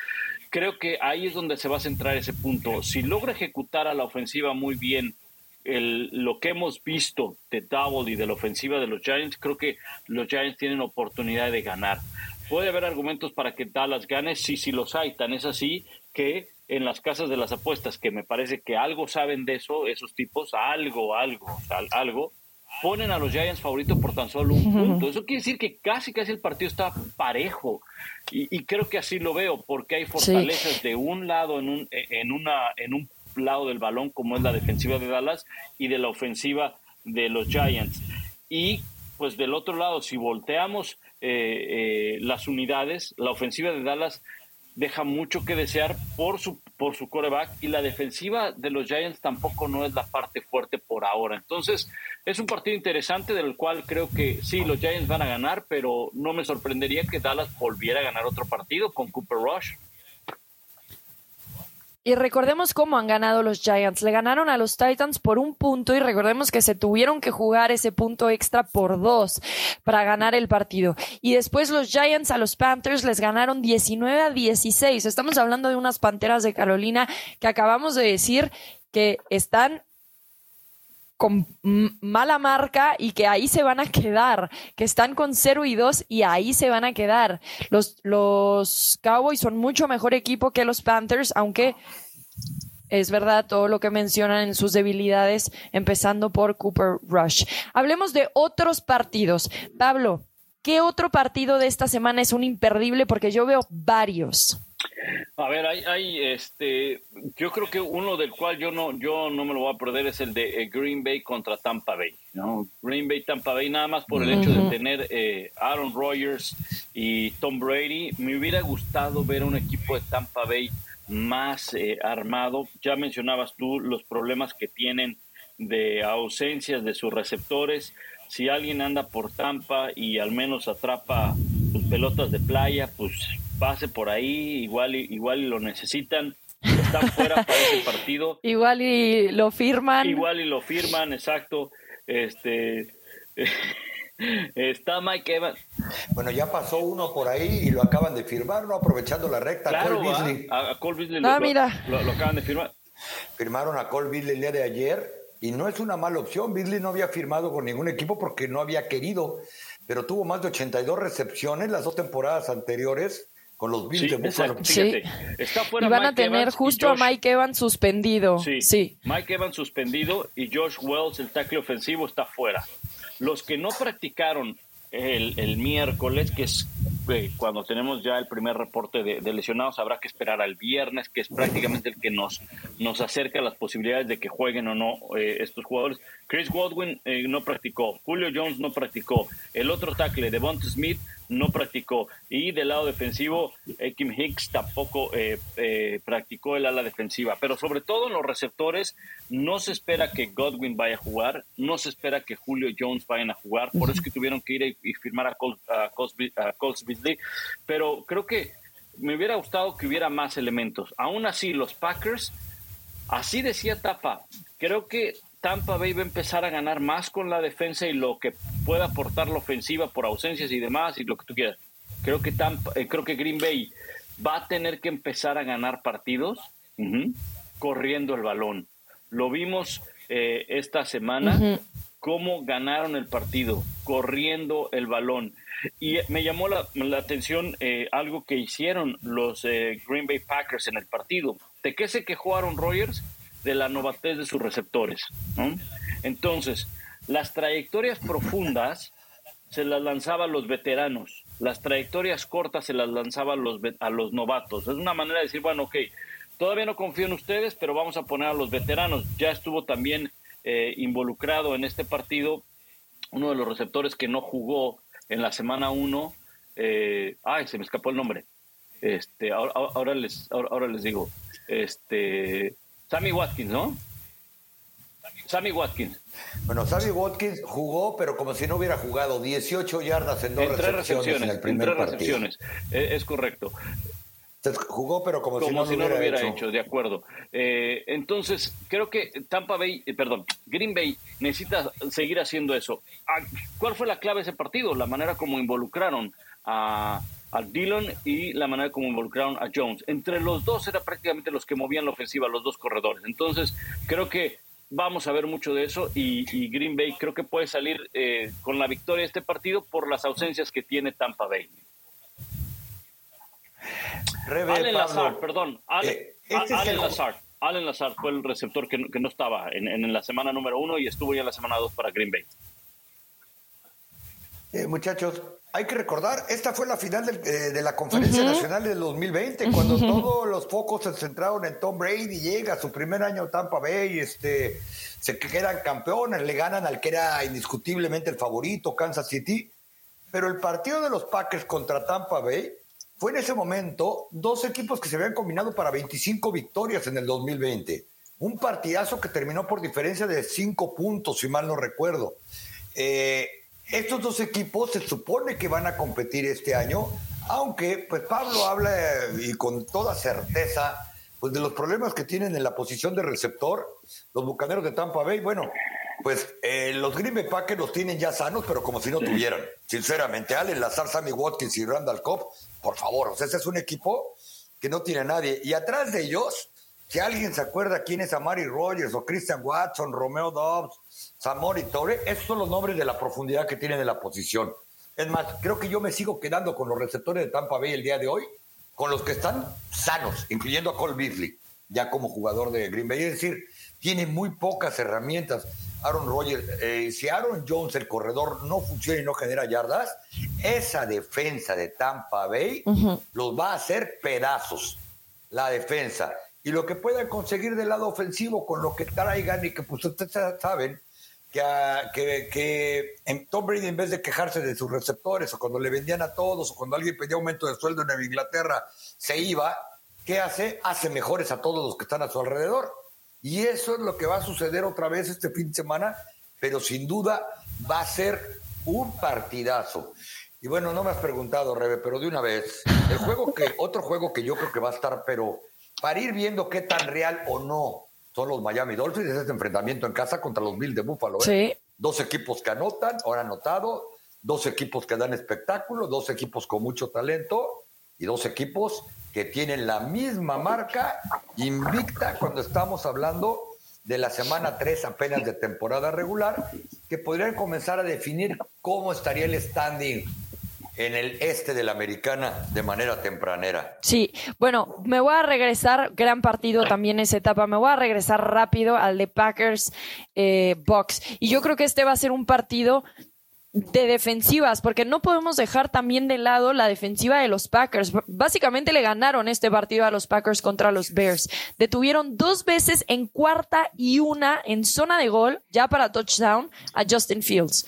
creo que ahí es donde se va a centrar ese punto. Si logra ejecutar a la ofensiva muy bien lo que hemos visto de Double y de la ofensiva de los Giants, creo que los Giants tienen oportunidad de ganar. ¿Puede haber argumentos para que Dallas gane? Sí, sí los hay. Tan es así que en las casas de las apuestas, que me parece que algo saben de eso, esos tipos, algo, algo, algo, ponen a los Giants favoritos por tan solo un punto. Eso quiere decir que casi, casi el partido está parejo. Y, creo que así lo veo, porque hay fortalezas de un lado, en un, en, una, en un lado del balón, como es la defensiva de Dallas, y de la ofensiva de los Giants. Y pues del otro lado, si volteamos eh, eh, las unidades, la ofensiva de Dallas deja mucho que desear por su, por su coreback y la defensiva de los Giants tampoco no es la parte fuerte por ahora. Entonces, es un partido interesante del cual creo que sí, los Giants van a ganar, pero no me sorprendería que Dallas volviera a ganar otro partido con Cooper Rush. Y recordemos cómo han ganado los Giants. Le ganaron a los Titans por un punto y recordemos que se tuvieron que jugar ese punto extra por dos para ganar el partido. Y después los Giants a los Panthers les ganaron 19 a 16. Estamos hablando de unas Panteras de Carolina que acabamos de decir que están con mala marca y que ahí se van a quedar, que están con 0 y 2 y ahí se van a quedar. Los, los Cowboys son mucho mejor equipo que los Panthers, aunque es verdad todo lo que mencionan en sus debilidades, empezando por Cooper Rush. Hablemos de otros partidos. Pablo, ¿qué otro partido de esta semana es un imperdible? Porque yo veo varios. A ver, hay, hay, este, yo creo que uno del cual yo no, yo no me lo voy a perder es el de eh, Green Bay contra Tampa Bay, ¿no? Green Bay, Tampa Bay, nada más por el hecho de tener eh, Aaron Rodgers y Tom Brady. Me hubiera gustado ver un equipo de Tampa Bay más eh, armado. Ya mencionabas tú los problemas que tienen de ausencias de sus receptores. Si alguien anda por Tampa y al menos atrapa sus pelotas de playa, pues pase por ahí, igual, igual lo necesitan, están fuera para ese partido. [laughs] Igual y lo firman. Igual y lo firman, exacto. Este [laughs] está Mike Evans. Bueno, ya pasó uno por ahí y lo acaban de firmar, ¿no? Aprovechando la recta. Claro, Cole Beasley. A, Cole Beasley ah, lo, mira. Lo, acaban de firmar. Firmaron a Cole Beasley el día de ayer y no es una mala opción. Beasley no había firmado con ningún equipo porque no había querido, pero tuvo más de 82 recepciones las dos temporadas anteriores con los Bills de Buffalo. Sí. Está fuera y van a tener justo a Mike Evans suspendido. Sí, Mike Evans suspendido y Josh Wells, el tackle ofensivo, está fuera. Los que no practicaron el, el miércoles, que es cuando tenemos ya el primer reporte de, lesionados, habrá que esperar al viernes, que es prácticamente el que nos, nos acerca a las posibilidades de que jueguen o no eh, estos jugadores. Chris Godwin eh, no practicó, Julio Jones no practicó, el otro tackle, Devonta Smith, no practicó. Y del lado defensivo, Kim Hicks tampoco eh, eh, practicó el ala defensiva. Pero sobre todo en los receptores, no se espera que Godwin vaya a jugar, no se espera que Julio Jones vayan a jugar. Por eso es que tuvieron que ir y, firmar a, Col, a, Pero creo que me hubiera gustado que hubiera más elementos. Aún así, los Packers, así decía Tapa, creo que Tampa Bay va a empezar a ganar más con la defensa y lo que pueda aportar la ofensiva por ausencias y demás y lo que tú quieras. Creo que Tampa, eh, creo que Green Bay va a tener que empezar a ganar partidos corriendo el balón. Lo vimos eh, esta semana cómo ganaron el partido corriendo el balón. Y me llamó la, atención eh, algo que hicieron los Green Bay Packers en el partido. ¿De qué se quejó Aaron Rodgers? de la novatez de sus receptores. Entonces, las trayectorias profundas se las lanzaba a los veteranos, las trayectorias cortas se las lanzaba a los, a los novatos. Es una manera de decir, bueno, ok, todavía no confío en ustedes, pero vamos a poner a los veteranos. Ya estuvo también eh, involucrado en este partido uno de los receptores que no jugó en la semana 1. Eh, ay, se me escapó el nombre. Este, ahora, ahora les, ahora les digo. Este, Sammy Watkins, ¿no? Sammy Watkins. Bueno, Sammy Watkins jugó, pero como si no hubiera jugado 18 yardas en dos recepciones, en el primer en tres recepciones. E, es, correcto. jugó, pero como, si no, lo hubiera, hecho. De acuerdo. Eh, entonces, creo que Tampa Bay, eh, perdón, Green Bay necesita seguir haciendo eso. Ah, ¿Cuál fue la clave de ese partido? La manera como involucraron a a Dillon y la manera como involucraron a Jones. Entre los dos era prácticamente los que movían la ofensiva, los dos corredores. Entonces, creo que vamos a ver mucho de eso y, Green Bay creo que puede salir eh, con la victoria de este partido por las ausencias que tiene Tampa Bay. Allen Lazard, perdón. Eh, este Allen, Lazard. Allen Lazard fue el receptor que, no estaba en, en, la semana número uno y estuvo ya en la semana dos para Green Bay. Eh, muchachos, hay que recordar, esta fue la final eh, de la Conferencia Nacional del 2020, cuando todos los focos se centraron en Tom Brady, llega su primer año Tampa Bay, este, se quedan campeones, le ganan al que era indiscutiblemente el favorito, Kansas City, pero el partido de los Packers contra Tampa Bay fue en ese momento dos equipos que se habían combinado para 25 victorias en el 2020. Un partidazo que terminó por diferencia de 5 puntos, si mal no recuerdo. Eh, estos dos equipos se supone que van a competir este año, aunque pues Pablo habla y con toda certeza pues de los problemas que tienen en la posición de receptor los Bucaneros de Tampa Bay. Bueno, pues eh, los Green Bay Packers los tienen ya sanos, pero como si no tuvieran. Sinceramente, Allen Lazar, Sammy Watkins y Randall Cobb, por favor, o sea, ese es un equipo que no tiene a nadie. Y atrás de ellos, si alguien se acuerda quién es Amari Rogers o Christian Watson, Romeo Dobbs, Zamora y Torre, esos son los nombres de la profundidad que tienen en la posición. Es más, creo que yo me sigo quedando con los receptores de Tampa Bay el día de hoy, con los que están sanos, incluyendo a Cole Beasley, ya como jugador de Green Bay. Es decir, tiene muy pocas herramientas. Aaron Rodgers, eh, si Aaron Jones, el corredor, no funciona y no genera yardas, esa defensa de Tampa Bay los va a hacer pedazos. La defensa. Y lo que puedan conseguir del lado ofensivo con lo que traigan y que pues ustedes saben, que, que, en Tom Brady, en vez de quejarse de sus receptores, o cuando le vendían a todos, o cuando alguien pedía aumento de sueldo en Inglaterra, se iba, ¿qué hace? Hace mejores a todos los que están a su alrededor. Y eso es lo que va a suceder otra vez este fin de semana, pero sin duda va a ser un partidazo. Y bueno, no me has preguntado, Rebe, pero de una vez, el juego que, otro juego que yo creo que va a estar, pero para ir viendo qué tan real o no son los Miami Dolphins, es este enfrentamiento en casa contra los Bills de Buffalo. ¿eh? Sí. Dos equipos que anotan, ahora anotado, dos equipos que dan espectáculo, dos equipos con mucho talento y dos equipos que tienen la misma marca invicta cuando estamos hablando de la semana 3 apenas de temporada regular, que podrían comenzar a definir cómo estaría el standing en el este de la americana de manera tempranera. Sí, bueno, me voy a regresar, gran partido también esa etapa, me voy a regresar rápido al de Packers eh, Box. Y yo creo que este va a ser un partido de defensivas, porque no podemos dejar también de lado la defensiva de los Packers. Básicamente le ganaron este partido a los Packers contra los Bears. Detuvieron dos veces en cuarta y una en zona de gol, ya para touchdown, a Justin Fields.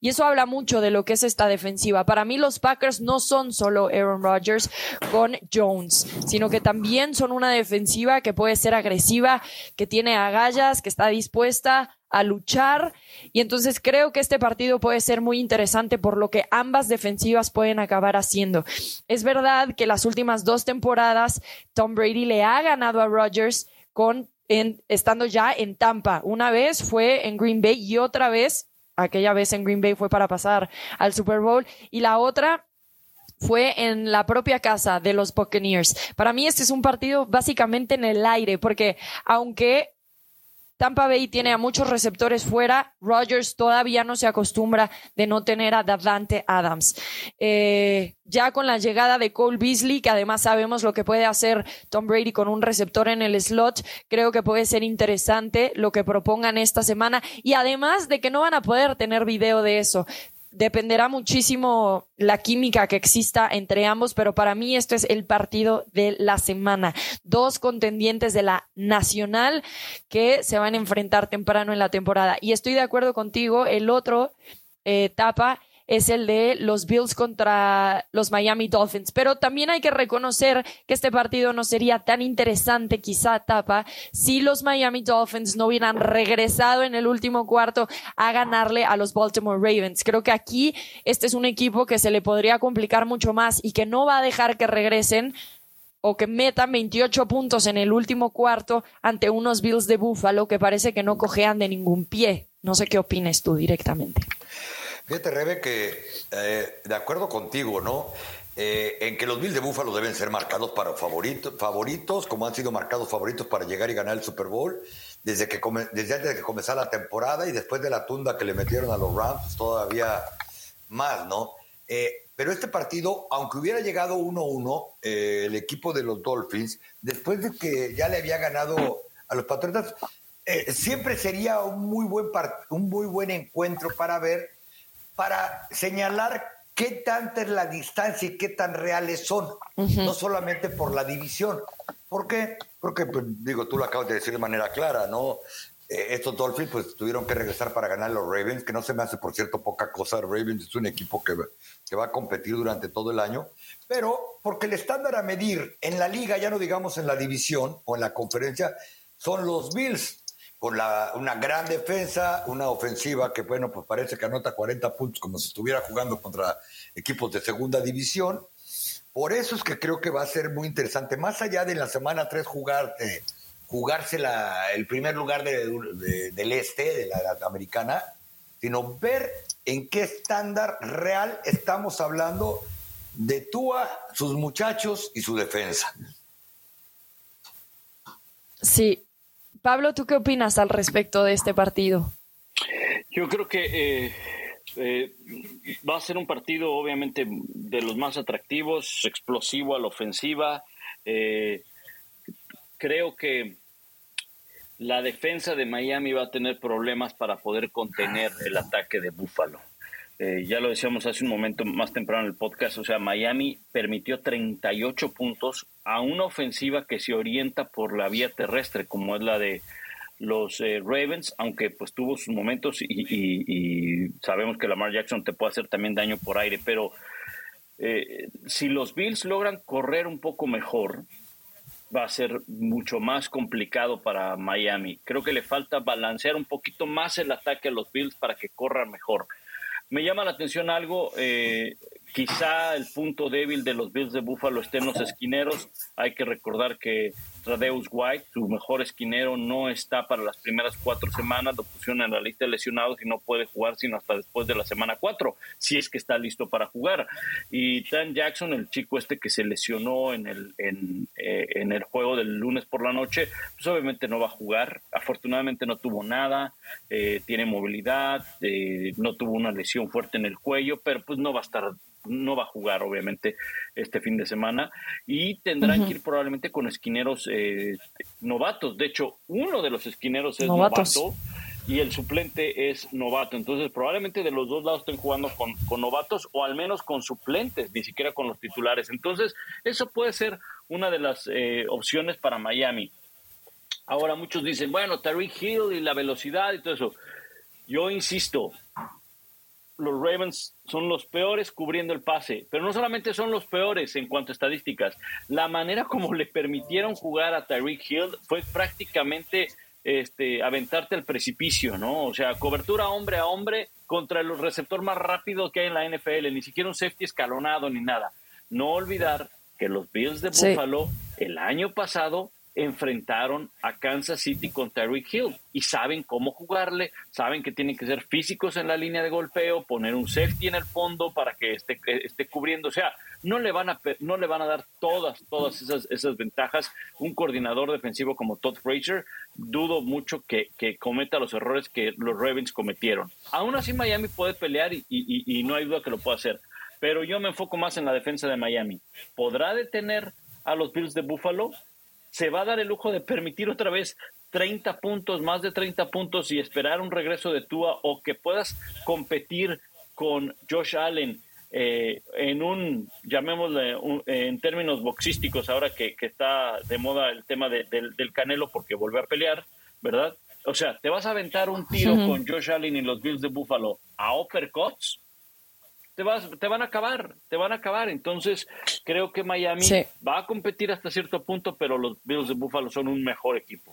Y eso habla mucho de lo que es esta defensiva. Para mí los Packers no son solo Aaron Rodgers con Jones, sino que también son una defensiva que puede ser agresiva, que tiene agallas, que está dispuesta a luchar. Y entonces creo que este partido puede ser muy interesante por lo que ambas defensivas pueden acabar haciendo. Es verdad que las últimas dos temporadas Tom Brady le ha ganado a Rodgers con estando ya en Tampa. Una vez fue en Green Bay y otra vez aquella vez en Green Bay fue para pasar al Super Bowl y la otra fue en la propia casa de los Buccaneers. Para mí este es un partido básicamente en el aire porque aunque Tampa Bay tiene a muchos receptores fuera. Rodgers todavía no se acostumbra de no tener a Davante Adams. Eh, ya con la llegada de Cole Beasley, que además sabemos lo que puede hacer Tom Brady con un receptor en el slot, creo que puede ser interesante lo que propongan esta semana. Y además de que no van a poder tener video de eso dependerá muchísimo la química que exista entre ambos, pero para mí este es el partido de la semana. Dos contendientes de la nacional que se van a enfrentar temprano en la temporada. Y estoy de acuerdo contigo, el otro eh, etapa es el de los Bills contra los Miami Dolphins. Pero también hay que reconocer que este partido no sería tan interesante, quizá tapa, si los Miami Dolphins no hubieran regresado en el último cuarto a ganarle a los Baltimore Ravens. Creo que aquí este es un equipo que se le podría complicar mucho más y que no va a dejar que regresen o que metan 28 puntos en el último cuarto ante unos Bills de Buffalo que parece que no cojean de ningún pie. No sé qué opines tú directamente. Fíjate, Rebe, que eh, de acuerdo contigo, ¿no? Eh, en que los Bills de Búfalo deben ser marcados para favoritos, favoritos, como han sido marcados favoritos para llegar y ganar el Super Bowl, desde, que desde antes de que comenzara la temporada y después de la tunda que le metieron a los Rams, todavía más, ¿no? Eh, pero este partido, aunque hubiera llegado 1-1, el equipo de los Dolphins, después de que ya le había ganado a los Patriotas, siempre sería un muy buen, un muy buen encuentro para ver para señalar qué tanta es la distancia y qué tan reales son, no solamente por la división. ¿Por qué? Porque, pues, digo, tú lo acabas de decir de manera clara, ¿no? Eh, estos Dolphins pues tuvieron que regresar para ganar los Ravens, que no se me hace, por cierto, poca cosa. Ravens es un equipo que, que va a competir durante todo el año, pero porque el estándar a medir en la liga, ya no digamos en la división o en la conferencia, son los Bills con la, una gran defensa, una ofensiva que, bueno, pues parece que anota 40 puntos como si estuviera jugando contra equipos de segunda división. Por eso es que creo que va a ser muy interesante, más allá de la semana 3 jugar, eh, jugarse la, el primer lugar del este, de la, americana, sino ver en qué estándar real estamos hablando de Tua, sus muchachos y su defensa. Sí, Pablo, ¿tú qué opinas al respecto de este partido? Yo creo que eh, eh, va a ser un partido obviamente de los más atractivos, explosivo a la ofensiva. Eh, creo que la defensa de Miami va a tener problemas para poder contener el ataque de Buffalo. Eh, ya lo decíamos hace un momento más temprano en el podcast, o sea, Miami permitió 38 puntos a una ofensiva que se orienta por la vía terrestre, como es la de los eh, Ravens, aunque pues tuvo sus momentos y, sabemos que Lamar Jackson te puede hacer también daño por aire, pero eh, si los Bills logran correr un poco mejor, va a ser mucho más complicado para Miami. Creo que le falta balancear un poquito más el ataque a los Bills para que corran mejor. Me llama la atención algo, eh, quizá el punto débil de los Bills de Buffalo esté en los esquineros. Hay que recordar que Tradeus White, su mejor esquinero, no está para las primeras cuatro semanas, lo pusieron en la lista de lesionados y no puede jugar sino hasta después de la semana cuatro, si es que está listo para jugar. Y Dan Jackson, el chico este que se lesionó en el, en, eh, en el juego del lunes por la noche, pues obviamente no va a jugar. Afortunadamente no tuvo nada, eh, tiene movilidad, eh, no tuvo una lesión fuerte en el cuello, pero pues no va a estar no va a jugar obviamente este fin de semana y tendrán que ir probablemente con esquineros eh, novatos. De hecho, uno de los esquineros es novato y el suplente es novato. Entonces, probablemente de los dos lados estén jugando con, con, novatos o al menos con suplentes, ni siquiera con los titulares. Entonces, eso puede ser una de las eh, opciones para Miami. Ahora muchos dicen, bueno, Tariq Hill y la velocidad y todo eso. Yo insisto, los Ravens son los peores cubriendo el pase, pero no solamente son los peores en cuanto a estadísticas, la manera como le permitieron jugar a Tyreek Hill fue prácticamente este, aventarte al precipicio, ¿no? O sea, cobertura hombre a hombre contra el receptor más rápido que hay en la NFL, ni siquiera un safety escalonado ni nada. No olvidar que los Bills de Buffalo el año pasado enfrentaron a Kansas City con Tyreek Hill y saben cómo jugarle, saben que tienen que ser físicos en la línea de golpeo, poner un safety en el fondo para que esté, esté cubriendo, o sea, no le van a no le van a dar todas todas esas esas ventajas un coordinador defensivo como Todd Frazier, dudo mucho que, que cometa los errores que los Ravens cometieron. Aún así Miami puede pelear y, y, y no hay duda que lo pueda hacer, pero yo me enfoco más en la defensa de Miami. ¿Podrá detener a los Bills de Buffalo? Se va a dar el lujo de permitir otra vez 30 puntos, más de 30 puntos y esperar un regreso de Tua o que puedas competir con Josh Allen eh, en un, llamémosle en términos boxísticos, ahora que, está de moda el tema del, Canelo porque volvió a pelear, ¿verdad? O sea, te vas a aventar un tiro con Josh Allen y los Bills de Buffalo a uppercuts te, vas, te van a acabar, te van a acabar. Entonces, creo que Miami va a competir hasta cierto punto, pero los Bills de Buffalo son un mejor equipo.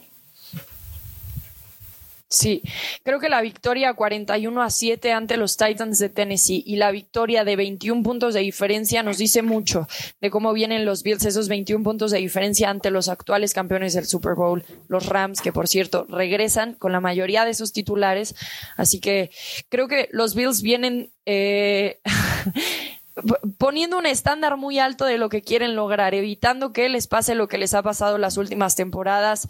Sí, creo que la victoria 41 a 7 ante los Titans de Tennessee y la victoria de 21 puntos de diferencia nos dice mucho de cómo vienen los Bills, esos 21 puntos de diferencia ante los actuales campeones del Super Bowl, los Rams, que por cierto regresan con la mayoría de sus titulares. Así que creo que los Bills vienen eh, [laughs] poniendo un estándar muy alto de lo que quieren lograr, evitando que les pase lo que les ha pasado las últimas temporadas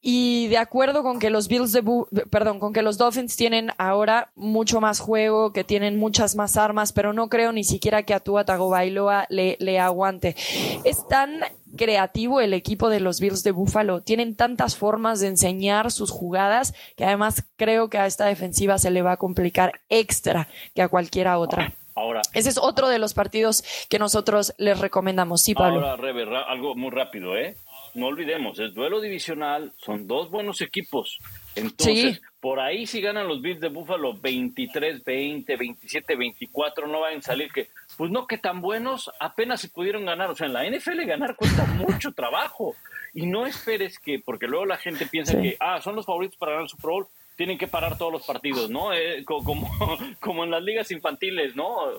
y de acuerdo con que los Bills de, perdón, con que los Dolphins tienen ahora mucho más juego, que tienen muchas más armas, pero no creo ni siquiera que a Tua Tagovailoa le, le aguante. Es tan creativo el equipo de los Bills de Buffalo. Tienen tantas formas de enseñar sus jugadas que además creo que a esta defensiva se le va a complicar extra que a cualquiera otra. Ahora, ese es otro de los partidos que nosotros les recomendamos. Sí, Pablo. Ahora, Rebe, algo muy rápido, ¿eh? No olvidemos, es duelo divisional, son dos buenos equipos. Entonces, por ahí si ganan los Bills de Buffalo 23, 20, 27, 24, no van a salir que, pues no, que tan buenos apenas se pudieron ganar. O sea, en la NFL ganar cuesta [laughs] mucho trabajo. Y no esperes que, porque luego la gente piensa que, ah, son los favoritos para ganar el Super Bowl, tienen que parar todos los partidos, ¿no? Eh, como, [laughs] como en las ligas infantiles, ¿no?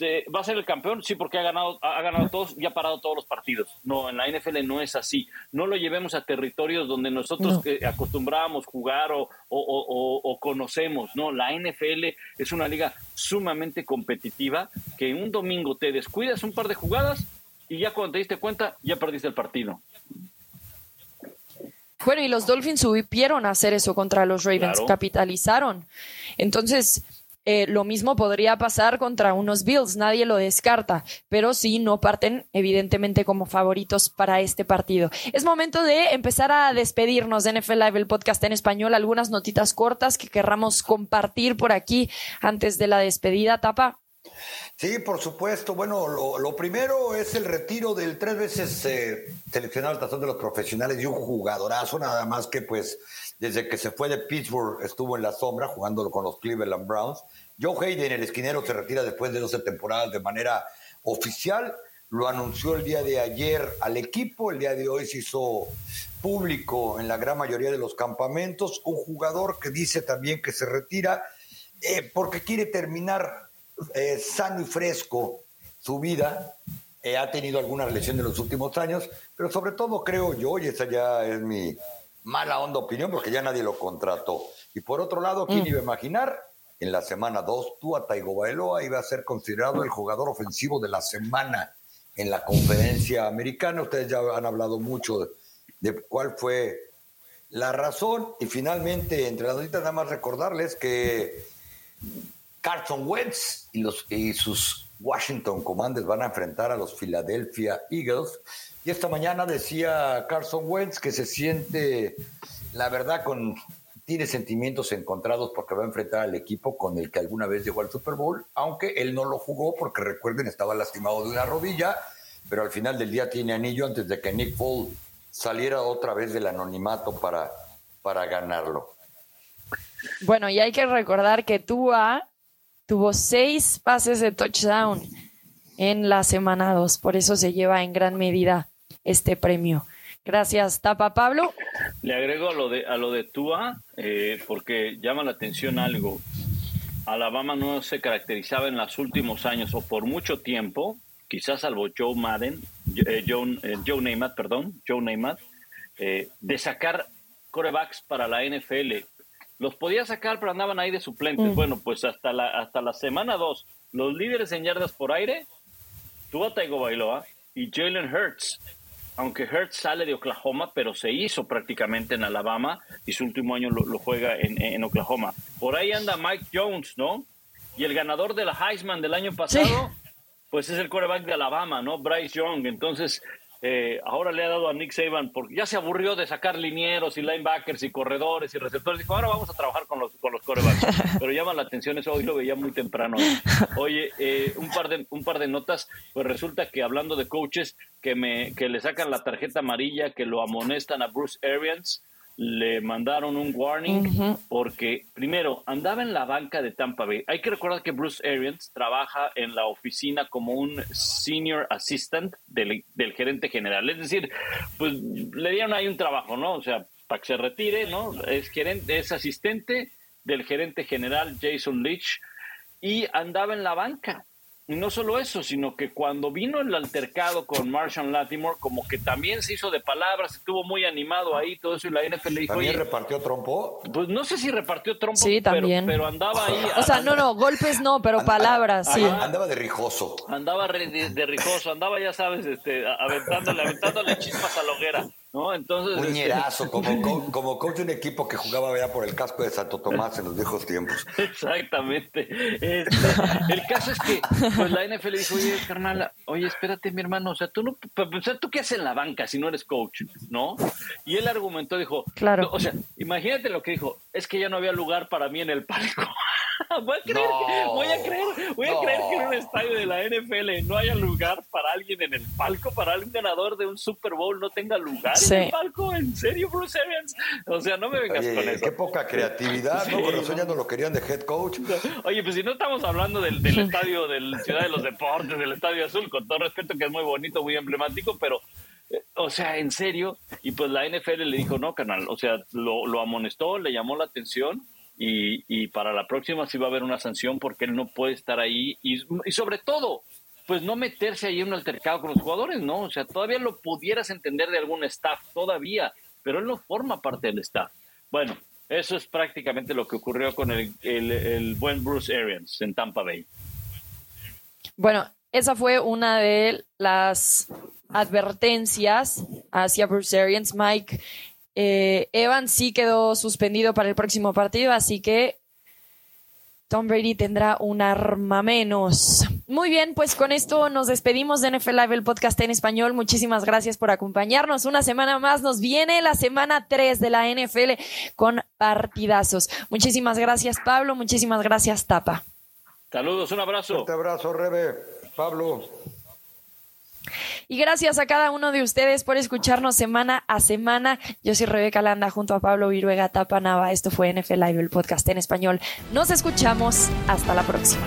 ¿Va a ser el campeón? Sí, porque ha ganado, ha ganado todos y ha parado todos los partidos. No, en la NFL no es así. No lo llevemos a territorios donde nosotros acostumbramos acostumbrábamos jugar o, o, conocemos. No, la NFL es una liga sumamente competitiva que un domingo te descuidas un par de jugadas y ya cuando te diste cuenta ya perdiste el partido. Bueno, y los Dolphins supieron hacer eso contra los Ravens, capitalizaron. Entonces, eh, lo mismo podría pasar contra unos Bills, nadie lo descarta, pero sí no parten evidentemente como favoritos para este partido. Es momento de empezar a despedirnos de NFL Live, el podcast en español, algunas notitas cortas que querramos compartir por aquí antes de la despedida, Tapa. Sí, por supuesto. Bueno, lo, primero es el retiro del tres veces eh, seleccionado al tazón de los profesionales y un jugadorazo, nada más que pues desde que se fue de Pittsburgh estuvo en la sombra jugando con los Cleveland Browns. Joe Hayden, el esquinero, se retira después de 12 temporadas de manera oficial. Lo anunció el día de ayer al equipo, el día de hoy se hizo público en la gran mayoría de los campamentos. Un jugador que dice también que se retira eh, porque quiere terminar eh, sano y fresco su vida Eh, ha tenido alguna lesión en los últimos años, pero sobre todo creo yo, y esa ya es mi mala onda opinión, porque ya nadie lo contrató. Y por otro lado, ¿quién mm. iba a imaginar? En la semana 2, Tua Tagovailoa iba a ser considerado el jugador ofensivo de la semana en la conferencia americana. Ustedes ya han hablado mucho de, cuál fue la razón. Y finalmente, entre las noticias, nada más recordarles que Carson Wentz y, los, y sus Washington Commanders van a enfrentar a los Philadelphia Eagles. Y esta mañana decía Carson Wentz que se siente, la verdad, con tiene sentimientos encontrados porque va a enfrentar al equipo con el que alguna vez llegó al Super Bowl, aunque él no lo jugó porque recuerden estaba lastimado de una rodilla, pero al final del día tiene anillo antes de que Nick Foles saliera otra vez del anonimato para, para ganarlo. Bueno, y hay que recordar que Tua tuvo seis pases de touchdown en la semana 2, por eso se lleva en gran medida este premio. Gracias, Tapa Pablo. Le agrego a lo de, a lo de Tua, eh, porque llama la atención algo. Alabama no se caracterizaba en los últimos años o por mucho tiempo, quizás salvo Joe Madden, eh, Joe, eh, Joe Namath, perdón, Joe Namath, de sacar corebacks para la NFL. Los podía sacar, pero andaban ahí de suplentes. Mm. Bueno, pues hasta la, hasta la semana 2, los líderes en yardas por aire, Tua Tagovailoa y Jalen Hurts aunque Hertz sale de Oklahoma, pero se hizo prácticamente en Alabama y su último año lo, juega en, Oklahoma. Por ahí anda Mike Jones, ¿no? Y el ganador de la Heisman del año pasado, pues es el quarterback de Alabama, ¿no? Bryce Young. Entonces, eh, ahora le ha dado a Nick Saban porque ya se aburrió de sacar linieros y linebackers y corredores y receptores. Dijo, ahora vamos a trabajar con los, con los corebacks. [laughs] Pero llama la atención eso, hoy lo veía muy temprano. Oye, eh, un, par de, un par de notas, pues resulta que hablando de coaches que, me, que le sacan la tarjeta amarilla, que lo amonestan a Bruce Arians, le mandaron un warning porque, primero, andaba en la banca de Tampa Bay. Hay que recordar que Bruce Arians trabaja en la oficina como un senior assistant del, gerente general. Es decir, pues le dieron ahí un trabajo, ¿no? O sea, para que se retire, ¿no? Es, gerente, es asistente del gerente general Jason Leach y andaba en la banca. Y no solo eso, sino que cuando vino el altercado con Marshall Latimore, como que también se hizo de palabras, estuvo muy animado ahí, todo eso, y la NFL dijo... ¿También repartió trompo? Pues no sé si repartió trompo, sí, también. Pero, andaba ahí... O sea, no, no, golpes no, pero palabras, sí. Andaba de rijoso. Andaba de, rijoso, andaba, ya sabes, este, aventándole, aventándole chispas a la hoguera. ¿No? Entonces, un este, como, [laughs] como coach de un equipo que jugaba ya por el casco de Santo Tomás en los viejos tiempos. Exactamente. Este, el caso es que pues, la NFL dijo, oye, carnal, oye, espérate, mi hermano, o sea, tú no, o sea, tú qué haces en la banca si no eres coach, ¿no? Y él argumentó, dijo, claro. o sea, imagínate lo que dijo, es que ya no había lugar para mí en el palco. [laughs] voy a creer, que, voy a creer, voy a creer que en un estadio de la NFL no haya lugar para alguien en el palco, para algún ganador de un Super Bowl no tenga lugar en el palco. ¿En serio, Bruce Arians? O sea, no me vengas con eso. Qué poca creatividad, ¿no? Con eso ya no lo querían de head coach. Oye, pues si no estamos hablando del, del estadio del Ciudad de los Deportes, del Estadio Azul, con todo respeto que es muy bonito, muy emblemático, pero eh, o sea, en serio, y pues la NFL le dijo, no, canal, o sea, lo, lo amonestó, le llamó la atención y, para la próxima sí va a haber una sanción porque él no puede estar ahí y, sobre todo, pues no meterse ahí en un altercado con los jugadores, ¿no? O sea, todavía lo pudieras entender de algún staff, todavía, pero él no forma parte del staff. Bueno, eso es prácticamente lo que ocurrió con el, buen Bruce Arians en Tampa Bay. Bueno, esa fue una de las advertencias hacia Bruce Arians. Mike, eh, Evan sí quedó suspendido para el próximo partido, así que Tom Brady tendrá un arma menos. Muy bien, pues con esto nos despedimos de NFL Live, el podcast en español. Muchísimas gracias por acompañarnos. Una semana más nos viene la semana 3 de la NFL con partidazos. Muchísimas gracias, Pablo. Muchísimas gracias, Tapa. Saludos, un abrazo. Un abrazo, Rebe. Pablo. Y gracias a cada uno de ustedes por escucharnos semana a semana. Yo soy Rebeca Landa junto a Pablo Viruega Tapanava. Esto fue NFL Live, el podcast en español. Nos escuchamos. Hasta la próxima.